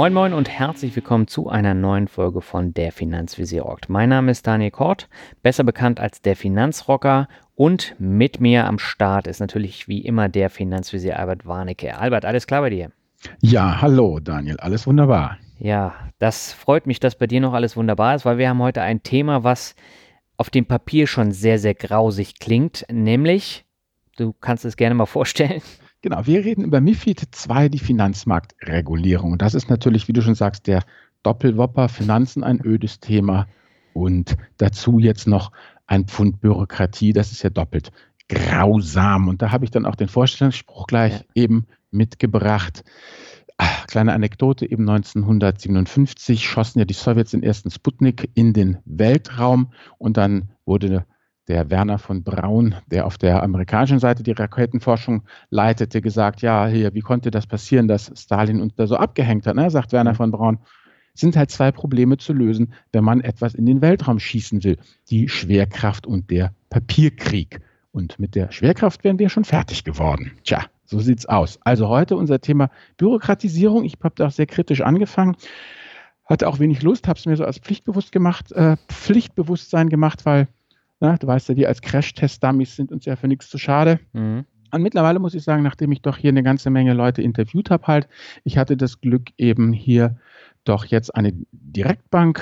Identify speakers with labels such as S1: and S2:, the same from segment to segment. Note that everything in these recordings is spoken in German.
S1: Moin Moin und herzlich willkommen zu einer neuen Folge von Der Finanzvisier rockt. Mein Name ist Daniel Kort, besser bekannt als der Finanzrocker und mit mir am Start ist natürlich wie immer der Finanzvisier Albert Warnecke. Albert, alles klar bei dir?
S2: Ja, hallo Daniel, alles wunderbar.
S1: Ja, das freut mich, dass bei dir noch alles wunderbar ist, weil wir haben heute ein Thema, was auf dem Papier schon sehr, sehr grausig klingt, nämlich, du kannst es gerne mal vorstellen.
S2: Genau, wir reden über MIFID II, die Finanzmarktregulierung. Und das ist natürlich, wie du schon sagst, der Doppelwopper Finanzen ein ödes Thema und dazu jetzt noch ein Pfund Bürokratie, das ist ja doppelt grausam. Und da habe ich dann auch den Vorstellungsspruch gleich ja. eben mitgebracht. Ach, kleine Anekdote, eben 1957 schossen ja die Sowjets den ersten Sputnik in den Weltraum und dann wurde der Werner von Braun, der auf der amerikanischen Seite die Raketenforschung leitete, gesagt, ja, hier, wie konnte das passieren, dass Stalin uns da so abgehängt hat, ne? sagt Werner mhm. von Braun. Sind halt zwei Probleme zu lösen, wenn man etwas in den Weltraum schießen will. Die Schwerkraft und der Papierkrieg. Und mit der Schwerkraft wären wir schon fertig geworden. Tja, so sieht's aus. Also heute unser Thema Bürokratisierung. Ich habe da auch sehr kritisch angefangen. Hatte auch wenig Lust, habe es mir so als pflichtbewusst gemacht, äh, Pflichtbewusstsein gemacht, weil na, du weißt ja, die als Crash-Test-Dummies sind uns ja für nichts zu schade. Mhm. Und mittlerweile muss ich sagen, nachdem ich doch hier eine ganze Menge Leute interviewt habe, halt, ich hatte das Glück, eben hier doch jetzt eine Direktbank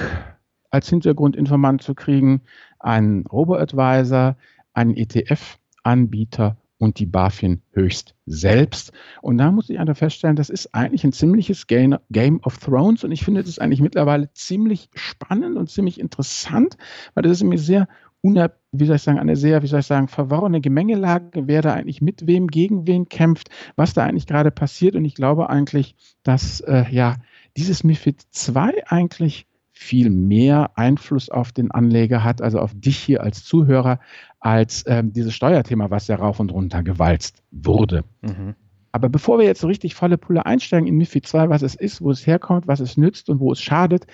S2: als Hintergrundinformant zu kriegen, einen Robo-Advisor, einen ETF-Anbieter und die BaFin höchst selbst. Und da muss ich einfach feststellen, das ist eigentlich ein ziemliches Game, of Thrones und ich finde das eigentlich mittlerweile ziemlich spannend und ziemlich interessant, weil das ist mir sehr unab, wie soll ich sagen, eine sehr, wie soll ich sagen, verworrene Gemengelage, wer da eigentlich mit wem, gegen wen kämpft, was da eigentlich gerade passiert. Und ich glaube eigentlich, dass äh, ja dieses MIFID 2 eigentlich viel mehr Einfluss auf den Anleger hat, also auf dich hier als Zuhörer, als ähm, dieses Steuerthema, was ja rauf und runter gewalzt wurde. Mhm. Aber bevor wir jetzt so richtig volle Pulle einsteigen in MIFID 2, was es ist, wo es herkommt, was es nützt und wo es schadet,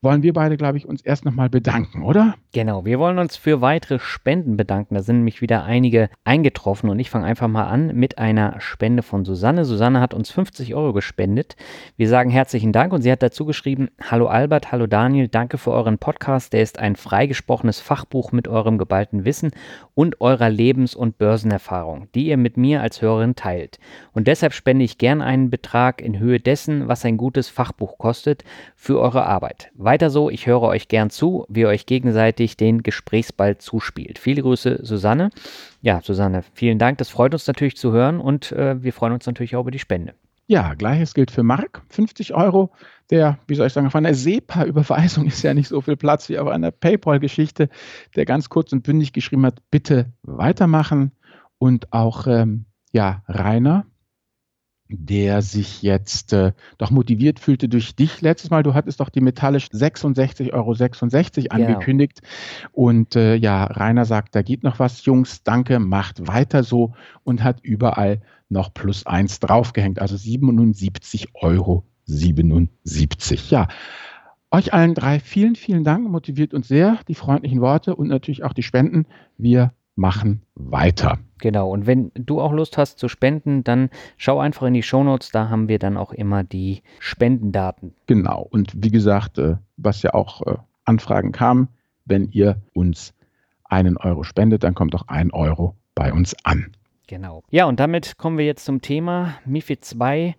S2: wollen wir beide, glaube ich, uns erst nochmal bedanken, oder?
S1: Genau, wir wollen uns für weitere Spenden bedanken. Da sind nämlich wieder einige eingetroffen und ich fange einfach mal an mit einer Spende von Susanne. Susanne hat uns 50 Euro gespendet. Wir sagen herzlichen Dank und sie hat dazu geschrieben, Hallo Albert, hallo Daniel, danke für euren Podcast. Der ist ein freigesprochenes Fachbuch mit eurem geballten Wissen und eurer Lebens- und Börsenerfahrung, die ihr mit mir als Hörerin teilt. Und deshalb spende ich gern einen Betrag in Höhe dessen, was ein gutes Fachbuch kostet, für eure Arbeit. Weiter so, ich höre euch gern zu, wie ihr euch gegenseitig den Gesprächsball zuspielt. Viele Grüße, Susanne. Ja, Susanne, vielen Dank. Das freut uns natürlich zu hören und äh, wir freuen uns natürlich auch über die Spende.
S2: Ja, gleiches gilt für Marc, 50 Euro. Der, wie soll ich sagen, auf einer SEPA-Überweisung ist ja nicht so viel Platz wie auf einer PayPal-Geschichte, der ganz kurz und bündig geschrieben hat, bitte weitermachen. Und auch, ähm, ja, Rainer, der sich jetzt äh, doch motiviert fühlte durch dich. Letztes Mal, du hattest doch die metallisch 66,66 Euro 66 angekündigt. Genau. Und äh, ja, Rainer sagt, da geht noch was, Jungs, danke, macht weiter so und hat überall noch plus eins draufgehängt, also 77 Euro 77. Ja, euch allen drei vielen, vielen Dank, motiviert uns sehr, die freundlichen Worte und natürlich auch die Spenden. Wir machen weiter.
S1: Genau, und wenn du auch Lust hast zu spenden, dann schau einfach in die Shownotes, da haben wir dann auch immer die Spendendaten.
S2: Genau, und wie gesagt, äh, was ja auch äh, Anfragen kam, wenn ihr uns einen Euro spendet, dann kommt auch ein Euro bei uns an.
S1: Genau. Ja, und damit kommen wir jetzt zum Thema MIFID 2.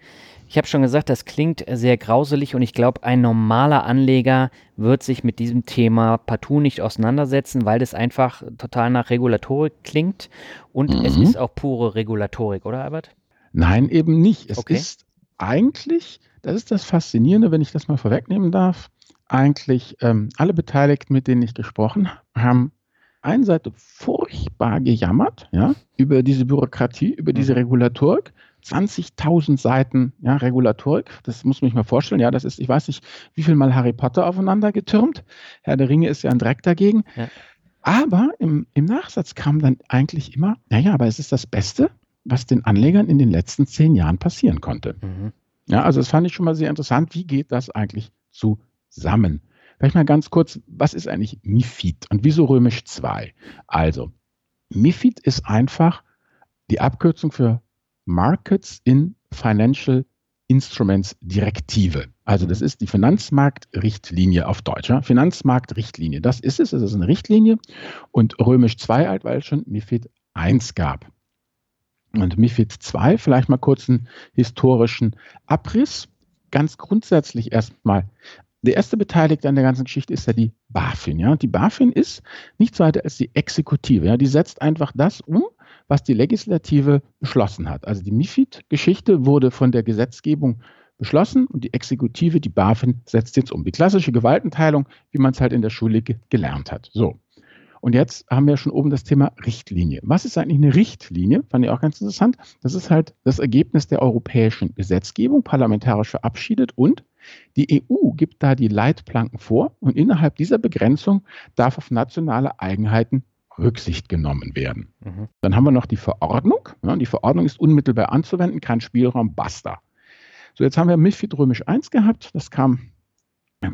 S1: Ich habe schon gesagt, das klingt sehr grauselig und ich glaube, ein normaler Anleger wird sich mit diesem Thema partout nicht auseinandersetzen, weil das einfach total nach Regulatorik klingt und mhm. es ist auch pure Regulatorik, oder Albert?
S2: Nein, eben nicht. Es okay. ist eigentlich, das ist das Faszinierende, wenn ich das mal vorwegnehmen darf, eigentlich ähm, alle Beteiligten, mit denen ich gesprochen habe, haben einen Seite furchtbar gejammert, ja, über diese Bürokratie, über diese mhm. Regulatorik. 20.000 Seiten ja, Regulatorik, das muss man sich mal vorstellen. Ja, das ist, ich weiß nicht, wie viel mal Harry Potter aufeinander getürmt. Herr der Ringe ist ja ein Dreck dagegen. Ja. Aber im, im Nachsatz kam dann eigentlich immer, naja, aber es ist das Beste, was den Anlegern in den letzten zehn Jahren passieren konnte. Mhm. Ja, also das fand ich schon mal sehr interessant. Wie geht das eigentlich zusammen? Vielleicht mal ganz kurz, was ist eigentlich MIFID und wieso römisch 2? Also, MIFID ist einfach die Abkürzung für Markets in Financial Instruments Direktive. Also das ist die Finanzmarktrichtlinie auf Deutsch. Ja? Finanzmarktrichtlinie, das ist es, das ist eine Richtlinie und römisch 2 alt, weil es schon MIFID 1 gab. Und MIFID 2, vielleicht mal kurz einen historischen Abriss. Ganz grundsätzlich erstmal der erste Beteiligte an der ganzen Geschichte ist ja die BaFin. Ja? Die BaFin ist nichts weiter als die Exekutive. Ja? Die setzt einfach das um, was die Legislative beschlossen hat. Also die MIFID-Geschichte wurde von der Gesetzgebung beschlossen und die Exekutive, die BaFin, setzt jetzt um. Die klassische Gewaltenteilung, wie man es halt in der Schule ge gelernt hat. So. Und jetzt haben wir schon oben das Thema Richtlinie. Was ist eigentlich eine Richtlinie? Fand ich auch ganz interessant. Das ist halt das Ergebnis der europäischen Gesetzgebung, parlamentarisch verabschiedet und die EU gibt da die Leitplanken vor und innerhalb dieser Begrenzung darf auf nationale Eigenheiten Rücksicht genommen werden. Mhm. Dann haben wir noch die Verordnung. Ja, die Verordnung ist unmittelbar anzuwenden, kein Spielraum, basta. So, jetzt haben wir MIFID römisch 1 gehabt. Das kam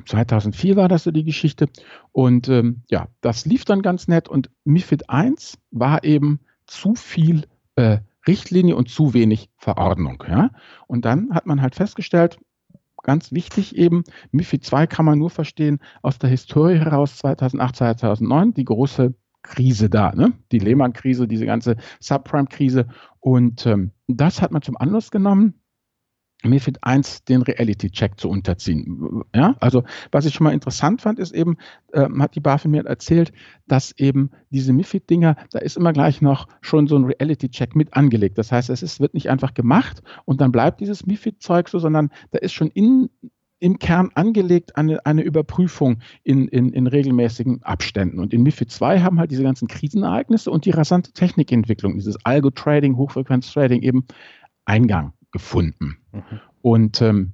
S2: 2004 war das so die Geschichte. Und ähm, ja, das lief dann ganz nett. Und MIFID 1 war eben zu viel äh, Richtlinie und zu wenig Verordnung. Ja? Und dann hat man halt festgestellt, ganz wichtig eben, MIFID 2 kann man nur verstehen aus der Historie heraus, 2008, 2009, die große Krise da, ne? die Lehman-Krise, diese ganze Subprime-Krise. Und ähm, das hat man zum Anlass genommen, MIFID 1 den Reality-Check zu unterziehen. Ja, also was ich schon mal interessant fand, ist eben, äh, hat die BaFin mir erzählt, dass eben diese MIFID-Dinger, da ist immer gleich noch schon so ein Reality-Check mit angelegt. Das heißt, es ist, wird nicht einfach gemacht und dann bleibt dieses MIFID-Zeug so, sondern da ist schon in, im Kern angelegt eine, eine Überprüfung in, in, in regelmäßigen Abständen. Und in MIFID 2 haben halt diese ganzen Krisenereignisse und die rasante Technikentwicklung, dieses Algo-Trading, Hochfrequenz-Trading eben Eingang gefunden. Mhm. Und ähm,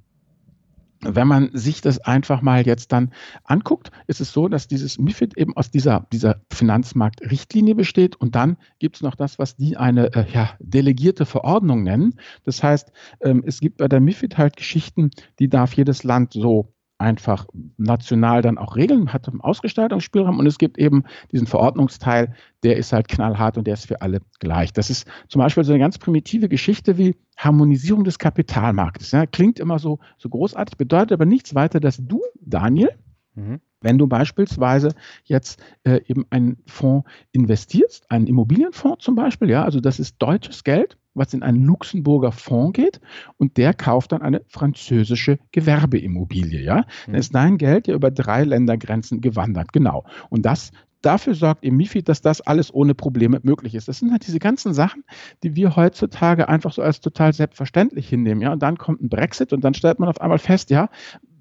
S2: wenn man sich das einfach mal jetzt dann anguckt, ist es so, dass dieses MIFID eben aus dieser, dieser Finanzmarktrichtlinie besteht und dann gibt es noch das, was die eine äh, ja, delegierte Verordnung nennen. Das heißt, ähm, es gibt bei der MIFID halt Geschichten, die darf jedes Land so einfach national dann auch regeln, hat Ausgestaltungsspielraum und es gibt eben diesen Verordnungsteil, der ist halt knallhart und der ist für alle gleich. Das ist zum Beispiel so eine ganz primitive Geschichte wie Harmonisierung des Kapitalmarktes. Ja, klingt immer so, so großartig, bedeutet aber nichts weiter, dass du, Daniel, mhm. Wenn du beispielsweise jetzt äh, eben einen Fonds investierst, einen Immobilienfonds zum Beispiel, ja, also das ist deutsches Geld, was in einen Luxemburger Fonds geht und der kauft dann eine französische Gewerbeimmobilie, ja. Dann mhm. ist dein Geld ja über drei Ländergrenzen gewandert, genau. Und das dafür sorgt im MIFID, dass das alles ohne Probleme möglich ist. Das sind halt diese ganzen Sachen, die wir heutzutage einfach so als total selbstverständlich hinnehmen. Ja, und dann kommt ein Brexit und dann stellt man auf einmal fest, ja,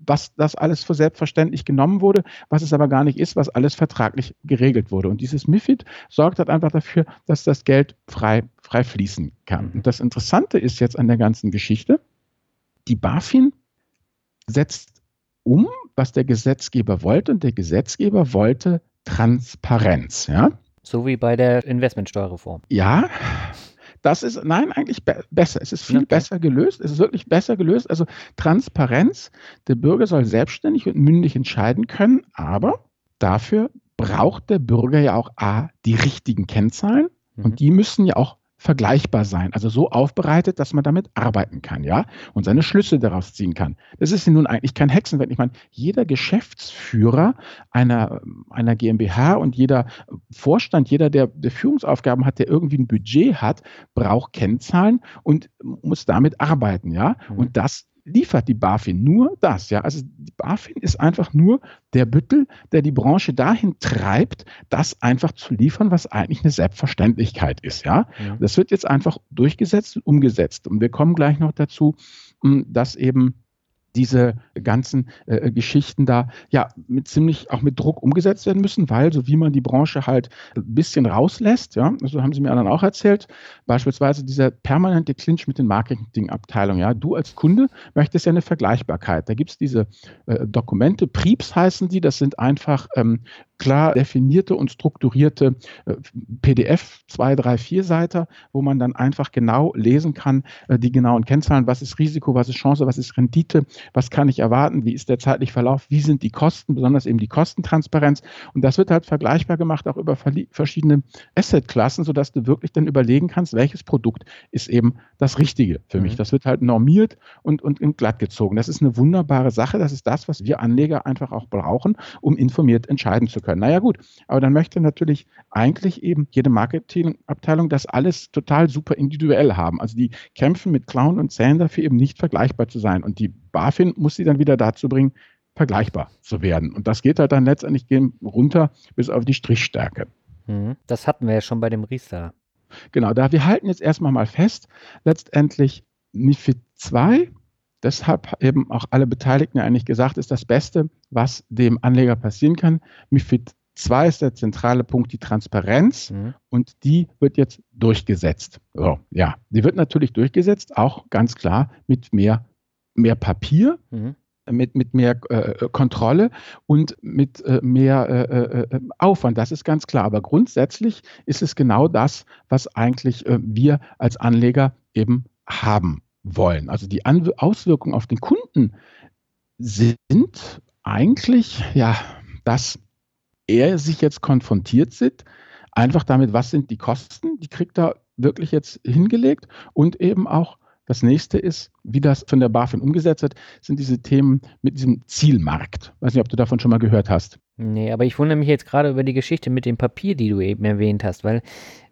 S2: was das alles für selbstverständlich genommen wurde, was es aber gar nicht ist, was alles vertraglich geregelt wurde. Und dieses MIFID sorgt halt einfach dafür, dass das Geld frei, frei fließen kann. Mhm. Und das Interessante ist jetzt an der ganzen Geschichte, die BaFin setzt um, was der Gesetzgeber wollte. Und der Gesetzgeber wollte Transparenz. Ja?
S1: So wie bei der Investmentsteuerreform.
S2: Ja, das ist, nein, eigentlich be besser. Es ist viel okay. besser gelöst. Es ist wirklich besser gelöst. Also Transparenz. Der Bürger soll selbstständig und mündig entscheiden können, aber dafür braucht der Bürger ja auch A, die richtigen Kennzahlen mhm. und die müssen ja auch vergleichbar sein, also so aufbereitet, dass man damit arbeiten kann, ja, und seine Schlüsse daraus ziehen kann. Das ist nun eigentlich kein Hexenwerk. Ich meine, jeder Geschäftsführer einer, einer GmbH und jeder Vorstand, jeder, der, der Führungsaufgaben hat, der irgendwie ein Budget hat, braucht Kennzahlen und muss damit arbeiten, ja. Mhm. Und das liefert die BaFin nur das. Ja? Also die BaFin ist einfach nur der Büttel, der die Branche dahin treibt, das einfach zu liefern, was eigentlich eine Selbstverständlichkeit ist. Ja? ja. Das wird jetzt einfach durchgesetzt und umgesetzt. Und wir kommen gleich noch dazu, hm, dass eben diese ganzen äh, Geschichten da ja mit ziemlich auch mit Druck umgesetzt werden müssen, weil so wie man die Branche halt ein bisschen rauslässt, ja, also haben sie mir dann auch erzählt, beispielsweise dieser permanente Clinch mit den Marketingabteilungen, ja, du als Kunde möchtest ja eine Vergleichbarkeit. Da gibt es diese äh, Dokumente, PRIEPs heißen die, das sind einfach ähm, klar definierte und strukturierte äh, PDF, zwei, drei, vier Seiten, wo man dann einfach genau lesen kann, äh, die genauen Kennzahlen, was ist Risiko, was ist Chance, was ist Rendite, was kann ich erwarten, wie ist der zeitliche Verlauf, wie sind die Kosten, besonders eben die Kostentransparenz. Und das wird halt vergleichbar gemacht auch über verschiedene Assetklassen, sodass du wirklich dann überlegen kannst, welches Produkt ist eben das Richtige für mhm. mich. Das wird halt normiert und, und glatt gezogen. Das ist eine wunderbare Sache. Das ist das, was wir Anleger einfach auch brauchen, um informiert entscheiden zu können. Naja gut, aber dann möchte natürlich eigentlich eben jede Marketingabteilung das alles total super individuell haben. Also die kämpfen mit Clown und Zähnen dafür eben nicht vergleichbar zu sein. Und die BaFin muss sie dann wieder dazu bringen, vergleichbar zu werden. Und das geht halt dann letztendlich runter bis auf die Strichstärke.
S1: Mhm. Das hatten wir ja schon bei dem Riester.
S2: Genau, da wir halten jetzt erstmal mal fest, letztendlich MIFID 2, deshalb eben auch alle Beteiligten eigentlich gesagt, ist das Beste, was dem Anleger passieren kann. MIFID 2 ist der zentrale Punkt die Transparenz mhm. und die wird jetzt durchgesetzt. So, ja, die wird natürlich durchgesetzt, auch ganz klar mit mehr, mehr Papier. Mhm mit, mit mehr äh, Kontrolle und mit äh, mehr äh, äh, Aufwand. Das ist ganz klar. Aber grundsätzlich ist es genau das, was eigentlich äh, wir als Anleger eben haben wollen. Also die An Auswirkungen auf den Kunden sind eigentlich ja das er sich jetzt konfrontiert sieht, einfach damit, was sind die Kosten, die kriegt er wirklich jetzt hingelegt und eben auch das nächste ist, wie das von der BaFin umgesetzt wird, sind diese Themen mit diesem Zielmarkt. Ich weiß nicht, ob du davon schon mal gehört hast.
S1: Nee, aber ich wundere mich jetzt gerade über die Geschichte mit dem Papier, die du eben erwähnt hast, weil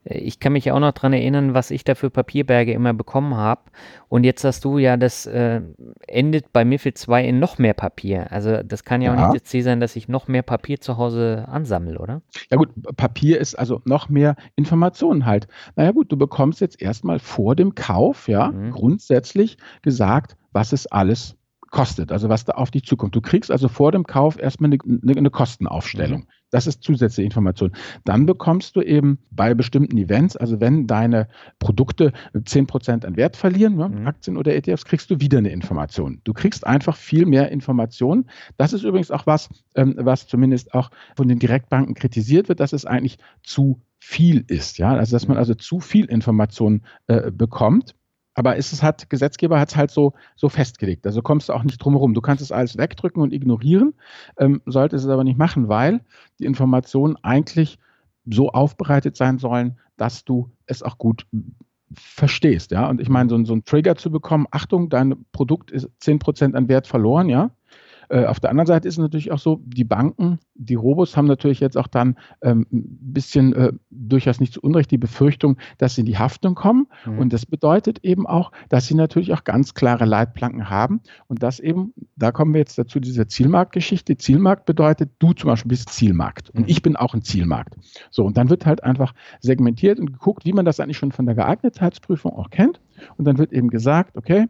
S1: äh, ich kann mich auch noch daran erinnern, was ich da für Papierberge immer bekommen habe. Und jetzt hast du ja, das äh, endet bei MIFID 2 in noch mehr Papier. Also das kann ja, ja. auch nicht das Ziel sein, dass ich noch mehr Papier zu Hause ansammle, oder?
S2: Ja gut, Papier ist also noch mehr Informationen halt. Naja gut, du bekommst jetzt erstmal vor dem Kauf, ja, mhm. grundsätzlich gesagt, was es alles kostet, also was da auf dich zukommt. Du kriegst also vor dem Kauf erstmal eine, eine Kostenaufstellung. Mhm. Das ist zusätzliche Information. Dann bekommst du eben bei bestimmten Events, also wenn deine Produkte 10% an Wert verlieren, ne, mhm. Aktien oder ETFs, kriegst du wieder eine Information. Du kriegst einfach viel mehr Informationen. Das ist übrigens auch was, ähm, was zumindest auch von den Direktbanken kritisiert wird, dass es eigentlich zu viel ist. Ja? Also dass man also zu viel Information äh, bekommt. Aber es ist, hat, Gesetzgeber hat es halt so, so festgelegt. Also kommst du auch nicht drum herum. Du kannst es alles wegdrücken und ignorieren, ähm, solltest es aber nicht machen, weil die Informationen eigentlich so aufbereitet sein sollen, dass du es auch gut verstehst, ja. Und ich meine, so, so einen Trigger zu bekommen, Achtung, dein Produkt ist 10% an Wert verloren, ja. Äh, auf der anderen Seite ist es natürlich auch so, die Banken, die Robos haben natürlich jetzt auch dann ähm, ein bisschen äh, durchaus nicht zu Unrecht die Befürchtung, dass sie in die Haftung kommen. Mhm. Und das bedeutet eben auch, dass sie natürlich auch ganz klare Leitplanken haben. Und das eben, da kommen wir jetzt dazu, diese Zielmarktgeschichte. Zielmarkt bedeutet, du zum Beispiel bist Zielmarkt und mhm. ich bin auch ein Zielmarkt. So, und dann wird halt einfach segmentiert und geguckt, wie man das eigentlich schon von der Geeignetheitsprüfung auch kennt. Und dann wird eben gesagt, okay,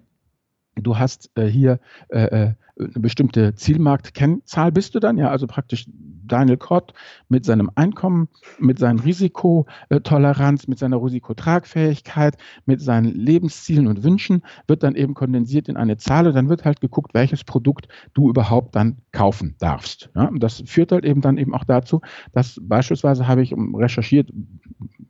S2: Du hast äh, hier äh, äh, eine bestimmte Zielmarktkennzahl bist du dann, ja, also praktisch Daniel Kott mit seinem Einkommen, mit seiner Risikotoleranz, mit seiner Risikotragfähigkeit, mit seinen Lebenszielen und Wünschen, wird dann eben kondensiert in eine Zahl und dann wird halt geguckt, welches Produkt du überhaupt dann kaufen darfst. Ja, und das führt halt eben dann eben auch dazu, dass beispielsweise habe ich recherchiert,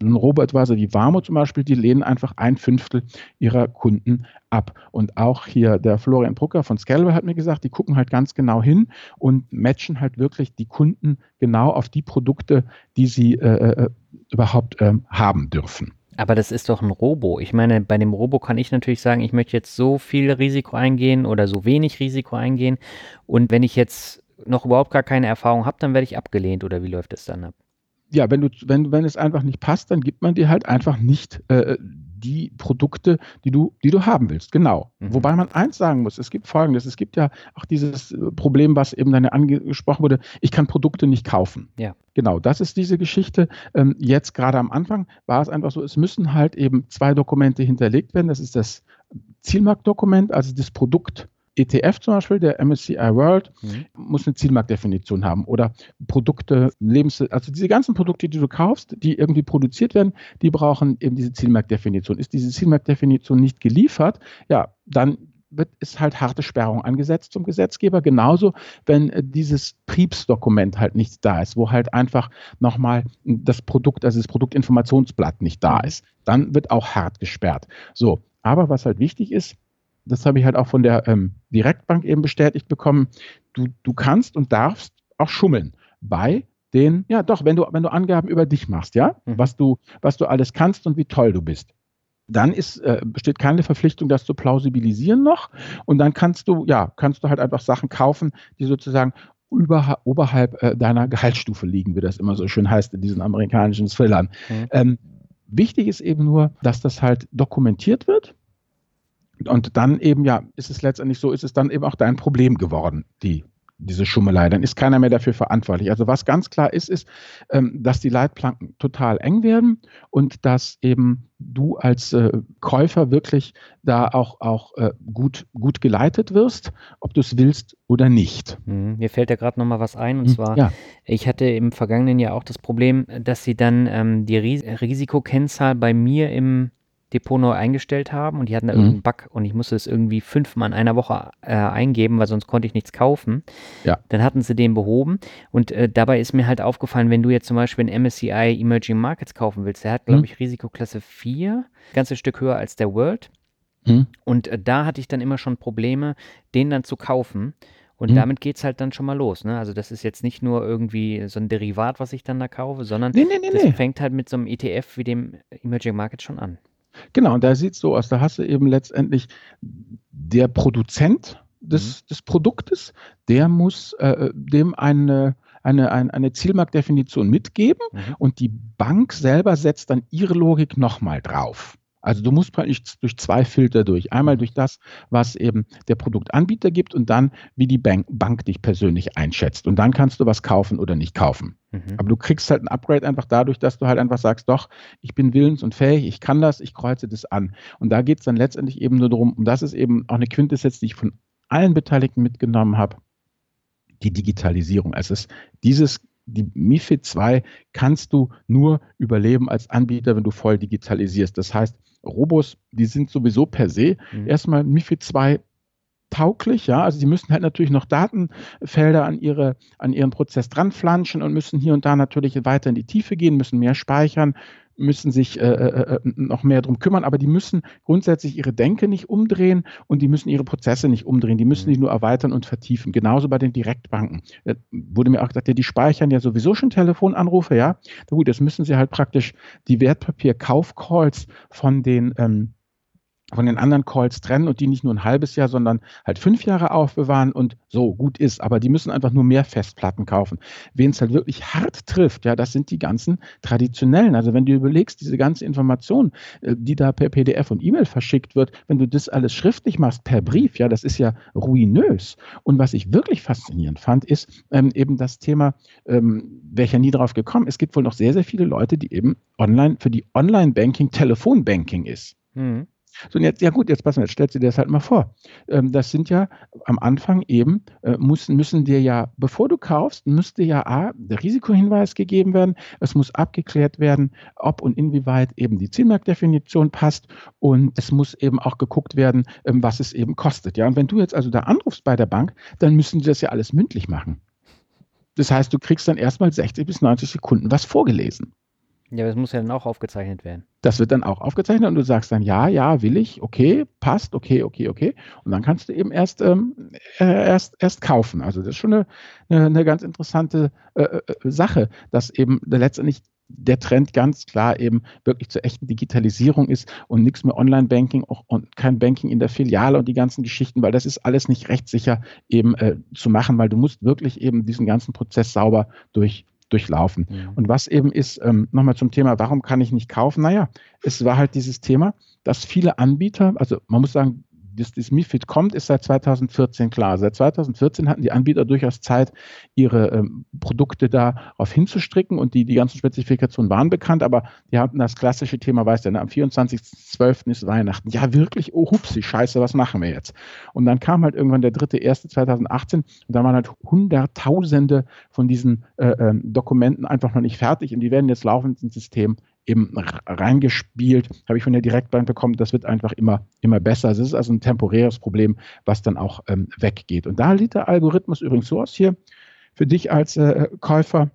S2: ein Robotweise wie Warmo zum Beispiel, die lehnen einfach ein Fünftel ihrer Kunden ab. Und auch hier der Florian Brucker von Scalwell hat mir gesagt, die gucken halt ganz genau hin und matchen halt wirklich die Kunden genau auf die Produkte, die sie äh, äh, überhaupt äh, haben dürfen.
S1: Aber das ist doch ein Robo. Ich meine, bei dem Robo kann ich natürlich sagen, ich möchte jetzt so viel Risiko eingehen oder so wenig Risiko eingehen. Und wenn ich jetzt noch überhaupt gar keine Erfahrung habe, dann werde ich abgelehnt oder wie läuft es dann ab?
S2: ja, wenn du, wenn, wenn es einfach nicht passt, dann gibt man dir halt einfach nicht äh, die Produkte, die du, die du haben willst. Genau. Mhm. Wobei man eins sagen muss, es gibt folgendes, es gibt ja auch dieses äh, Problem, was eben dann angesprochen wurde, ich kann Produkte nicht kaufen. Ja. Genau, das ist diese Geschichte. Ähm, jetzt gerade am Anfang war es einfach so, es müssen halt eben zwei Dokumente hinterlegt werden. Das ist das Zielmarktdokument, also das Produkt ETF zum Beispiel, der MSCI World, mhm. muss eine Zielmarktdefinition haben oder Produkte, Lebensmittel, also diese ganzen Produkte, die du kaufst, die irgendwie produziert werden, die brauchen eben diese Zielmarktdefinition. Ist diese Zielmarktdefinition nicht geliefert, ja, dann wird, ist halt harte Sperrung angesetzt zum Gesetzgeber. Genauso, wenn äh, dieses Triebsdokument halt nicht da ist, wo halt einfach nochmal das Produkt, also das Produktinformationsblatt nicht da mhm. ist, dann wird auch hart gesperrt. So, aber was halt wichtig ist, das habe ich halt auch von der ähm, Direktbank eben bestätigt bekommen, du, du kannst und darfst auch schummeln bei den, ja doch, wenn du, wenn du Angaben über dich machst, ja, mhm. was du, was du alles kannst und wie toll du bist. Dann ist, äh, besteht keine Verpflichtung, das zu plausibilisieren noch. Und dann kannst du, ja, kannst du halt einfach Sachen kaufen, die sozusagen über, oberhalb äh, deiner Gehaltsstufe liegen, wie das immer so schön heißt in diesen amerikanischen Thrillern. Mhm. Ähm, wichtig ist eben nur, dass das halt dokumentiert wird. Und dann eben, ja, ist es letztendlich so, ist es dann eben auch dein Problem geworden, die diese Schummelei, dann ist keiner mehr dafür verantwortlich. Also was ganz klar ist, ist, ähm, dass die Leitplanken total eng werden und dass eben du als äh, Käufer wirklich da auch, auch äh, gut, gut geleitet wirst, ob du es willst oder nicht.
S1: Mhm. Mir fällt da gerade noch mal was ein und mhm, zwar, ja. ich hatte im vergangenen Jahr auch das Problem, dass sie dann ähm, die Ris Risikokennzahl bei mir im Depot neu eingestellt haben und die hatten da mhm. irgendeinen Bug und ich musste es irgendwie fünfmal in einer Woche äh, eingeben, weil sonst konnte ich nichts kaufen. Ja. Dann hatten sie den behoben und äh, dabei ist mir halt aufgefallen, wenn du jetzt zum Beispiel ein MSCI Emerging Markets kaufen willst, der hat, glaube mhm. ich, Risikoklasse 4, ganzes Stück höher als der World. Mhm. Und äh, da hatte ich dann immer schon Probleme, den dann zu kaufen. Und mhm. damit geht es halt dann schon mal los. Ne? Also das ist jetzt nicht nur irgendwie so ein Derivat, was ich dann da kaufe, sondern nee, nee, nee, das fängt halt mit so einem ETF wie dem Emerging Market schon an.
S2: Genau, und da sieht es so aus, da hast du eben letztendlich der Produzent des, mhm. des Produktes, der muss äh, dem eine, eine, eine, eine Zielmarktdefinition mitgeben mhm. und die Bank selber setzt dann ihre Logik nochmal drauf. Also du musst praktisch durch zwei Filter durch. Einmal durch das, was eben der Produktanbieter gibt und dann, wie die Bank, Bank dich persönlich einschätzt. Und dann kannst du was kaufen oder nicht kaufen. Mhm. Aber du kriegst halt ein Upgrade einfach dadurch, dass du halt einfach sagst, doch, ich bin willens und fähig, ich kann das, ich kreuze das an. Und da geht es dann letztendlich eben nur darum, und das ist eben auch eine Quintessenz, die ich von allen Beteiligten mitgenommen habe, die Digitalisierung. Es ist dieses die MIFID 2 kannst du nur überleben als Anbieter, wenn du voll digitalisierst. Das heißt, Robos, die sind sowieso per se mhm. erstmal MIFID 2 tauglich, ja, also sie müssen halt natürlich noch Datenfelder an ihre an ihren Prozess dranflanschen und müssen hier und da natürlich weiter in die Tiefe gehen, müssen mehr speichern, müssen sich äh, äh, äh, noch mehr darum kümmern, aber die müssen grundsätzlich ihre Denke nicht umdrehen und die müssen ihre Prozesse nicht umdrehen. Die müssen mhm. die nur erweitern und vertiefen. Genauso bei den Direktbanken. Da wurde mir auch gesagt, ja, die speichern ja sowieso schon Telefonanrufe, ja. Na gut, jetzt müssen sie halt praktisch die Wertpapierkaufcalls von den ähm, von den anderen Calls trennen und die nicht nur ein halbes Jahr, sondern halt fünf Jahre aufbewahren und so gut ist. Aber die müssen einfach nur mehr Festplatten kaufen. Wen es halt wirklich hart trifft, ja, das sind die ganzen traditionellen. Also wenn du überlegst, diese ganze Information, äh, die da per PDF und E-Mail verschickt wird, wenn du das alles schriftlich machst per Brief, ja, das ist ja ruinös. Und was ich wirklich faszinierend fand, ist ähm, eben das Thema, ähm, wäre ich ja nie drauf gekommen, es gibt wohl noch sehr, sehr viele Leute, die eben online, für die Online-Banking Telefonbanking ist. Mhm. So, und jetzt, ja gut, jetzt pass mal, jetzt stellst du dir das halt mal vor. Ähm, das sind ja am Anfang eben, äh, müssen, müssen dir ja, bevor du kaufst, müsste ja A, der Risikohinweis gegeben werden, es muss abgeklärt werden, ob und inwieweit eben die Zielmarktdefinition passt und es muss eben auch geguckt werden, ähm, was es eben kostet. Ja, und wenn du jetzt also da anrufst bei der Bank, dann müssen die das ja alles mündlich machen. Das heißt, du kriegst dann erstmal 60 bis 90 Sekunden was vorgelesen.
S1: Ja, das muss ja dann auch aufgezeichnet werden.
S2: Das wird dann auch aufgezeichnet und du sagst dann, ja, ja, will ich, okay, passt, okay, okay, okay. Und dann kannst du eben erst, ähm, äh, erst, erst kaufen. Also das ist schon eine, eine, ganz interessante äh, äh, Sache, dass eben letztendlich der Trend ganz klar eben wirklich zur echten Digitalisierung ist und nichts mehr Online-Banking und kein Banking in der Filiale und die ganzen Geschichten, weil das ist alles nicht rechtssicher eben äh, zu machen, weil du musst wirklich eben diesen ganzen Prozess sauber durch durchlaufen. Ja. Und was eben ist, ähm, nochmal zum Thema, warum kann ich nicht kaufen? Naja, es war halt dieses Thema, dass viele Anbieter, also man muss sagen, dass das MIFID kommt, ist seit 2014 klar. Seit 2014 hatten die Anbieter durchaus Zeit, ihre ähm, Produkte darauf hinzustricken und die, die ganzen Spezifikationen waren bekannt, aber die hatten das klassische Thema, weißt du, ne, am 24.12. ist Weihnachten. Ja, wirklich, oh hupsi, scheiße, was machen wir jetzt? Und dann kam halt irgendwann der dritte, erste 2018 und da waren halt Hunderttausende von diesen äh, äh, Dokumenten einfach noch nicht fertig und die werden jetzt laufend ins System eben reingespielt, habe ich von der Direktbank bekommen, das wird einfach immer, immer besser. Also es ist also ein temporäres Problem, was dann auch ähm, weggeht. Und da sieht der Algorithmus übrigens so aus hier für dich als äh, Käufer.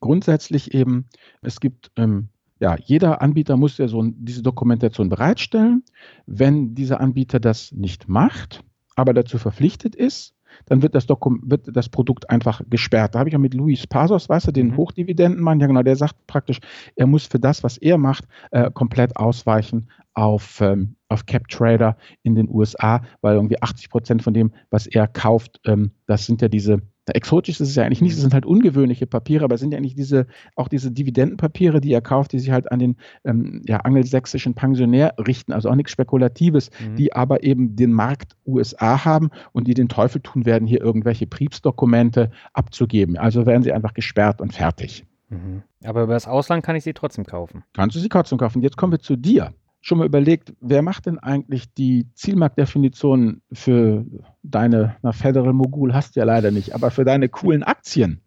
S2: Grundsätzlich eben, es gibt ähm, ja, jeder Anbieter muss ja so diese Dokumentation bereitstellen. Wenn dieser Anbieter das nicht macht, aber dazu verpflichtet ist, dann wird das, Dokum wird das Produkt einfach gesperrt. Da habe ich ja mit Luis Pasos, weißt du, den mhm. Hochdividendenmann, ja genau, der sagt praktisch, er muss für das, was er macht, äh, komplett ausweichen auf, ähm, auf CapTrader in den USA, weil irgendwie 80 Prozent von dem, was er kauft, ähm, das sind ja diese Exotisch ist es ja eigentlich nicht, es sind halt ungewöhnliche Papiere, aber es sind ja eigentlich diese, auch diese Dividendenpapiere, die er kauft, die sich halt an den ähm, ja, angelsächsischen Pensionär richten, also auch nichts Spekulatives, mhm. die aber eben den Markt USA haben und die den Teufel tun werden, hier irgendwelche Briefsdokumente abzugeben. Also werden sie einfach gesperrt und fertig.
S1: Mhm. Aber über das Ausland kann ich sie trotzdem kaufen.
S2: Kannst du sie trotzdem kaufen. Jetzt kommen wir zu dir schon mal überlegt, wer macht denn eigentlich die Zielmarktdefinition für deine, na, Federal Mogul hast du ja leider nicht, aber für deine coolen Aktien?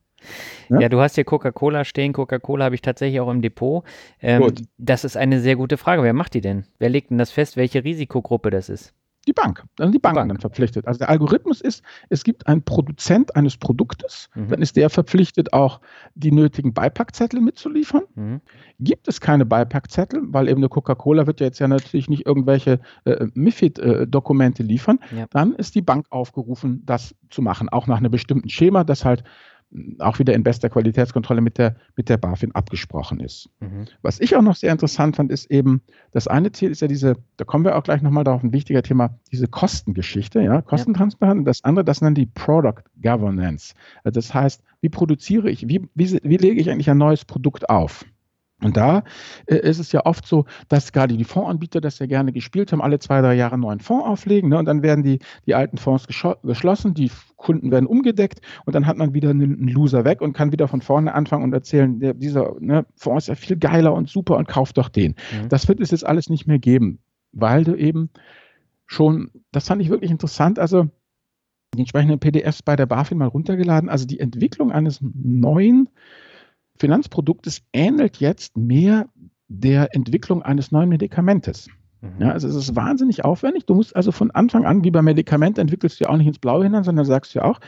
S1: Ja, ja du hast hier Coca-Cola stehen. Coca-Cola habe ich tatsächlich auch im Depot. Ähm, das ist eine sehr gute Frage. Wer macht die denn? Wer legt denn das fest, welche Risikogruppe das ist?
S2: Die Bank. Dann sind die Banken Bank. dann verpflichtet. Also der Algorithmus ist, es gibt einen Produzent eines Produktes, mhm. dann ist der verpflichtet, auch die nötigen Beipackzettel mitzuliefern. Mhm. Gibt es keine Beipackzettel, weil eben eine Coca-Cola wird ja jetzt ja natürlich nicht irgendwelche äh, MIFID-Dokumente liefern, ja. dann ist die Bank aufgerufen, das zu machen, auch nach einem bestimmten Schema, das halt auch wieder in bester Qualitätskontrolle mit der, mit der BaFin abgesprochen ist. Mhm. Was ich auch noch sehr interessant fand, ist eben, das eine Ziel ist ja diese, da kommen wir auch gleich nochmal darauf, ein wichtiger Thema, diese Kostengeschichte, ja, Kostentransparenz. Ja. Das andere, das nennt die Product Governance. Also das heißt, wie produziere ich, wie, wie, wie lege ich eigentlich ein neues Produkt auf? Und da äh, ist es ja oft so, dass gerade die Fondsanbieter das ja gerne gespielt haben, alle zwei, drei Jahre einen neuen Fonds auflegen. Ne? Und dann werden die, die alten Fonds geschlossen, die Kunden werden umgedeckt und dann hat man wieder einen Loser weg und kann wieder von vorne anfangen und erzählen, der, dieser ne, Fonds ist ja viel geiler und super und kauft doch den. Mhm. Das wird es jetzt alles nicht mehr geben, weil du eben schon, das fand ich wirklich interessant, also die entsprechenden PDFs bei der BaFin mal runtergeladen, also die Entwicklung eines neuen Finanzproduktes ähnelt jetzt mehr der Entwicklung eines neuen Medikamentes. Mhm. Ja, also es ist wahnsinnig aufwendig. Du musst also von Anfang an, wie bei Medikamenten, entwickelst du ja auch nicht ins Blaue hinein, sondern sagst ja auch,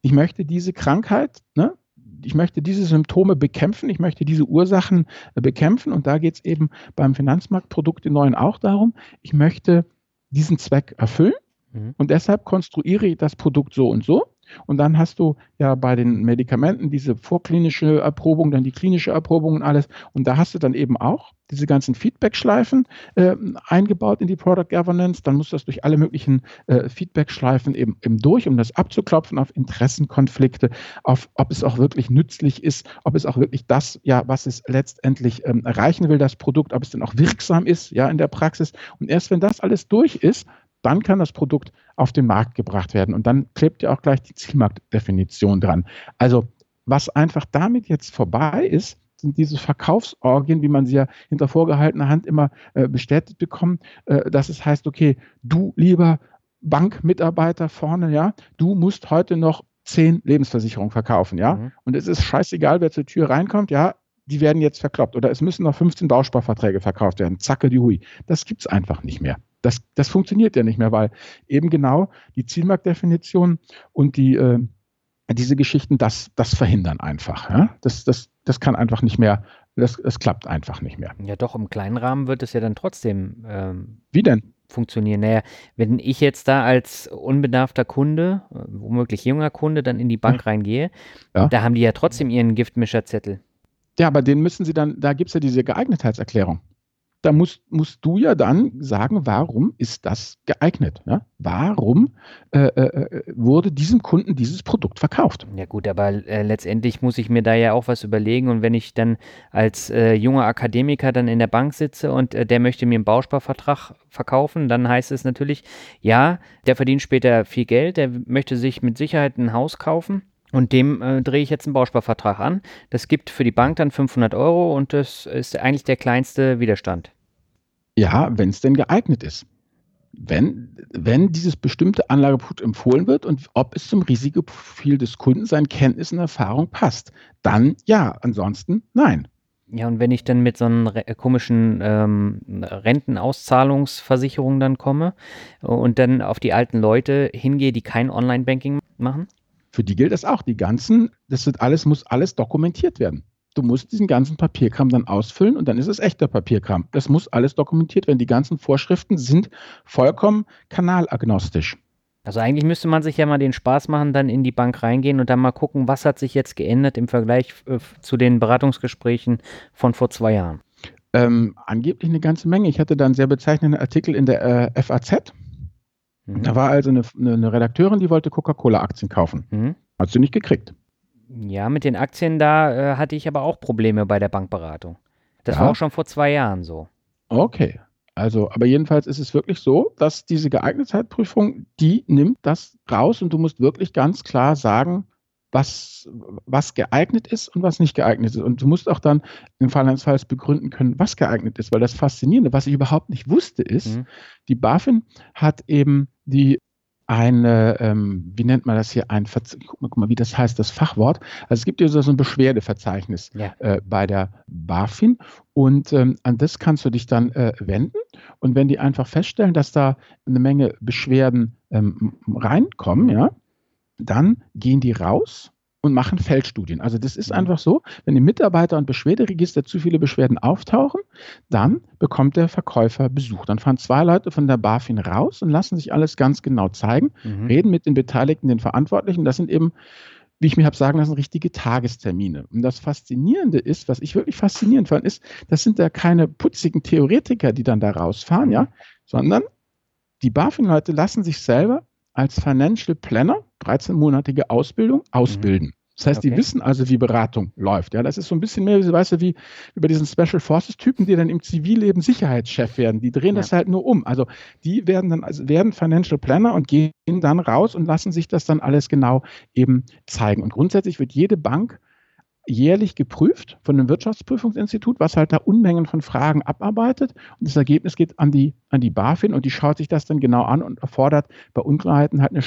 S2: ich möchte diese Krankheit, ne, ich möchte diese Symptome bekämpfen, ich möchte diese Ursachen äh, bekämpfen. Und da geht es eben beim Finanzmarktprodukt den neuen auch darum, ich möchte diesen Zweck erfüllen. Mhm. Und deshalb konstruiere ich das Produkt so und so. Und dann hast du ja bei den Medikamenten diese vorklinische Erprobung, dann die klinische Erprobung und alles. Und da hast du dann eben auch diese ganzen Feedback-Schleifen äh, eingebaut in die Product Governance. Dann musst du das durch alle möglichen äh, Feedback-Schleifen eben, eben durch, um das abzuklopfen auf Interessenkonflikte, auf ob es auch wirklich nützlich ist, ob es auch wirklich das, ja, was es letztendlich ähm, erreichen will, das Produkt, ob es denn auch wirksam ist, ja, in der Praxis. Und erst wenn das alles durch ist, dann kann das Produkt auf den Markt gebracht werden. Und dann klebt ja auch gleich die Zielmarktdefinition dran. Also was einfach damit jetzt vorbei ist, sind diese Verkaufsorgien, wie man sie ja hinter vorgehaltener Hand immer äh, bestätigt bekommt, äh, dass es heißt, okay, du lieber Bankmitarbeiter vorne, ja, du musst heute noch zehn Lebensversicherungen verkaufen, ja. Mhm. Und es ist scheißegal, wer zur Tür reinkommt, ja, die werden jetzt verkloppt. Oder es müssen noch 15 Bausparverträge verkauft werden. Zacke die Hui. Das gibt es einfach nicht mehr das, das funktioniert ja nicht mehr, weil eben genau die Zielmarktdefinition und die, äh, diese Geschichten das, das verhindern einfach. Ja? Das, das, das kann einfach nicht mehr, das, das klappt einfach nicht mehr.
S1: Ja, doch, im kleinen Rahmen wird es ja dann trotzdem. Ähm,
S2: Wie denn?
S1: Funktionieren. Naja, wenn ich jetzt da als unbedarfter Kunde, womöglich junger Kunde, dann in die Bank ja. reingehe, ja. da haben die ja trotzdem ihren Giftmischerzettel.
S2: Ja, aber den müssen sie dann, da gibt es ja diese Geeignetheitserklärung da musst, musst du ja dann sagen, warum ist das geeignet? Ja? Warum äh, äh, äh, wurde diesem Kunden dieses Produkt verkauft?
S1: Ja gut, aber äh, letztendlich muss ich mir da ja auch was überlegen und wenn ich dann als äh, junger Akademiker dann in der Bank sitze und äh, der möchte mir einen Bausparvertrag verkaufen, dann heißt es natürlich, ja, der verdient später viel Geld, der möchte sich mit Sicherheit ein Haus kaufen. Und dem äh, drehe ich jetzt einen Bausparvertrag an. Das gibt für die Bank dann 500 Euro und das ist eigentlich der kleinste Widerstand.
S2: Ja, wenn es denn geeignet ist. Wenn, wenn dieses bestimmte Anlageprodukt empfohlen wird und ob es zum Risikoprofil des Kunden, seinen Kenntnissen und Erfahrung passt, dann ja, ansonsten nein.
S1: Ja, und wenn ich dann mit so einer komischen ähm, Rentenauszahlungsversicherung dann komme und dann auf die alten Leute hingehe, die kein Online-Banking machen?
S2: Für die gilt das auch. Die ganzen, das wird alles, muss alles dokumentiert werden. du musst diesen ganzen Papierkram dann ausfüllen und dann ist es echter Papierkram. Das muss alles dokumentiert werden. Die ganzen Vorschriften sind vollkommen kanalagnostisch.
S1: Also eigentlich müsste man sich ja mal den Spaß machen, dann in die Bank reingehen und dann mal gucken, was hat sich jetzt geändert im Vergleich äh, zu den Beratungsgesprächen von vor zwei Jahren.
S2: Ähm, angeblich eine ganze Menge. Ich hatte da einen sehr bezeichnenden Artikel in der äh, FAZ. Mhm. Da war also eine, eine, Redakteurin, die wollte Coca-Cola-Aktien kaufen. Mhm. Hat sie nicht gekriegt.
S1: Ja, mit den Aktien, da äh, hatte ich aber auch Probleme bei der Bankberatung. Das ja. war auch schon vor zwei Jahren so.
S2: Okay. Also, aber jedenfalls ist es wirklich so, dass diese Geeignetheitsprüfung, die nimmt das raus und du musst wirklich ganz klar sagen, was, was geeignet ist und was nicht geeignet ist. Und du musst auch dann im Fall eines Falls begründen können, was geeignet ist, weil das Faszinierende, was ich überhaupt nicht wusste, ist, mhm. die BaFin hat eben die eine, ähm, wie nennt man das hier, ein, guck mal, guck mal, wie das heißt, das Fachwort. Also es gibt ja so ein Beschwerdeverzeichnis ja. äh, bei der BaFin und ähm, an das kannst du dich dann äh, wenden. Und wenn die einfach feststellen, dass da eine Menge Beschwerden ähm, reinkommen, ja, dann gehen die raus und machen Feldstudien. Also das ist mhm. einfach so, wenn im Mitarbeiter- und Beschwerderegister zu viele Beschwerden auftauchen, dann bekommt der Verkäufer Besuch. Dann fahren zwei Leute von der BaFin raus und lassen sich alles ganz genau zeigen, mhm. reden mit den Beteiligten, den Verantwortlichen. Das sind eben, wie ich mir habe sagen lassen, richtige Tagestermine. Und das Faszinierende ist, was ich wirklich faszinierend fand, ist, das sind da keine putzigen Theoretiker, die dann da rausfahren, ja, sondern die BaFin-Leute lassen sich selber als Financial Planner, 13-monatige Ausbildung, ausbilden. Das heißt, okay. die wissen also, wie Beratung läuft. Ja, das ist so ein bisschen mehr, weißt du, wie über diesen Special Forces Typen, die dann im Zivilleben Sicherheitschef werden. Die drehen ja. das halt nur um. Also die werden dann, also werden Financial Planner und gehen dann raus und lassen sich das dann alles genau eben zeigen. Und grundsätzlich wird jede Bank jährlich geprüft von einem Wirtschaftsprüfungsinstitut, was halt da Unmengen von Fragen abarbeitet. Und das Ergebnis geht an die, an die BaFin und die schaut sich das dann genau an und erfordert bei Unklarheiten halt eine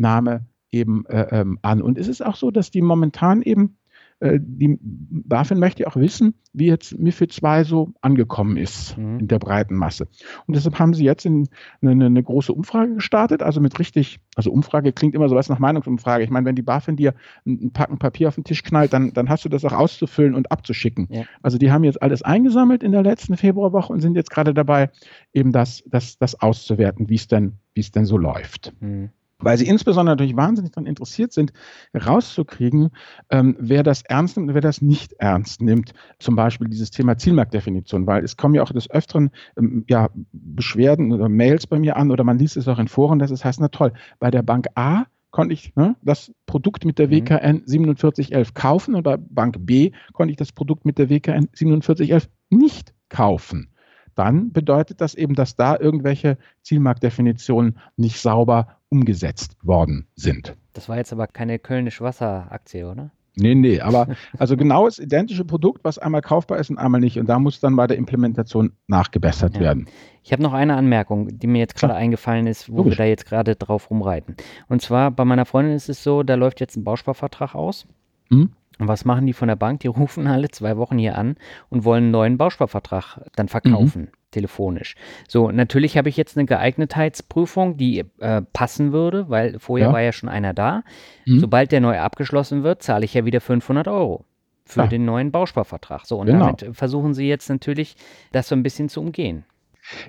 S2: Stellungnahme eben äh, ähm, an. Und es ist auch so, dass die momentan eben äh, die BaFin möchte auch wissen, wie jetzt MIFID 2 so angekommen ist mhm. in der breiten Masse. Und deshalb haben sie jetzt in, eine, eine, große Umfrage gestartet, also mit richtig, also Umfrage klingt immer so was nach Meinungsumfrage. Ich meine, wenn die BaFin dir ein Packen Papier auf den Tisch knallt, dann, dann hast du das auch auszufüllen und abzuschicken. Ja. Also die haben jetzt alles eingesammelt in der letzten Februarwoche und sind jetzt gerade dabei, eben das, das, das auszuwerten, wie es denn, wie es denn so läuft. Mhm weil sie insbesondere natürlich wahnsinnig daran interessiert sind, herauszukriegen, ähm, wer das ernst nimmt und wer das nicht ernst nimmt. Zum Beispiel dieses Thema Zielmarktdefinition, weil es kommen ja auch des Öfteren ähm, ja, Beschwerden oder Mails bei mir an oder man liest es auch in Foren, dass es heißt, na toll, bei der Bank A konnte ich ne, das Produkt mit der mhm. WKN 4711 kaufen und bei Bank B konnte ich das Produkt mit der WKN 4711 nicht kaufen dann bedeutet das eben, dass da irgendwelche Zielmarktdefinitionen nicht sauber umgesetzt worden sind.
S1: Das war jetzt aber keine Kölnisch Wasseraktie, oder?
S2: Nee, nee, aber also genau das identische Produkt, was einmal kaufbar ist und einmal nicht. Und da muss dann bei der Implementation nachgebessert ja. werden.
S1: Ich habe noch eine Anmerkung, die mir jetzt gerade eingefallen ist, wo Logisch. wir da jetzt gerade drauf rumreiten. Und zwar bei meiner Freundin ist es so, da läuft jetzt ein Bausparvertrag aus. Hm? Und was machen die von der Bank? Die rufen alle zwei Wochen hier an und wollen einen neuen Bausparvertrag dann verkaufen, mhm. Telefonisch. So, natürlich habe ich jetzt eine Geeignetheitsprüfung, die äh, passen würde, weil vorher ja. war ja schon einer da. Mhm. Sobald der neu abgeschlossen wird, zahle ich ja wieder 500 Euro für ja. den neuen Bausparvertrag. So, und genau. damit versuchen sie jetzt natürlich, das so ein bisschen zu umgehen.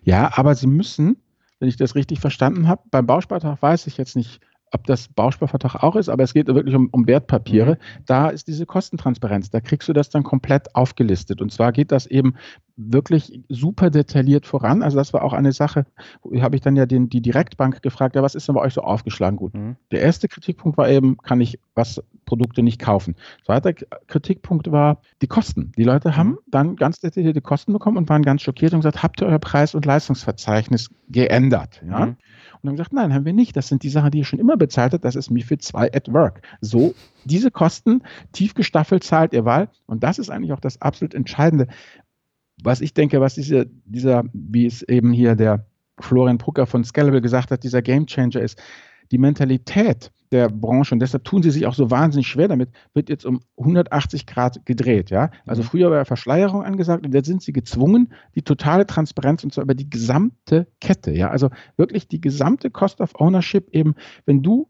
S2: Ja, aber sie müssen, wenn ich das richtig verstanden habe, beim Bausparvertrag weiß ich jetzt nicht, ob das Bausparvertrag auch ist, aber es geht wirklich um, um Wertpapiere. Mhm. Da ist diese Kostentransparenz. Da kriegst du das dann komplett aufgelistet. Und zwar geht das eben wirklich super detailliert voran. Also das war auch eine Sache, habe ich dann ja den, die Direktbank gefragt, ja, was ist denn bei euch so aufgeschlagen? Gut. Mhm. Der erste Kritikpunkt war eben, kann ich was Produkte nicht kaufen. Zweiter Kritikpunkt war die Kosten. Die Leute haben mhm. dann ganz detaillierte Kosten bekommen und waren ganz schockiert und gesagt, habt ihr euer Preis- und Leistungsverzeichnis geändert? Ja? Mhm. Und haben gesagt, nein, haben wir nicht. Das sind die Sachen, die ihr schon immer bezahlt habt. Das ist MIFID 2 at Work. So, diese Kosten tief gestaffelt zahlt ihr Wahl. Und das ist eigentlich auch das absolut Entscheidende. Was ich denke, was diese, dieser, wie es eben hier der Florian Brucker von Scalable gesagt hat, dieser Gamechanger ist, die Mentalität der Branche, und deshalb tun sie sich auch so wahnsinnig schwer damit, wird jetzt um 180 Grad gedreht. Ja? Also mhm. früher war ja Verschleierung angesagt und jetzt sind sie gezwungen, die totale Transparenz und zwar über die gesamte Kette. Ja? Also wirklich die gesamte Cost of Ownership eben, wenn du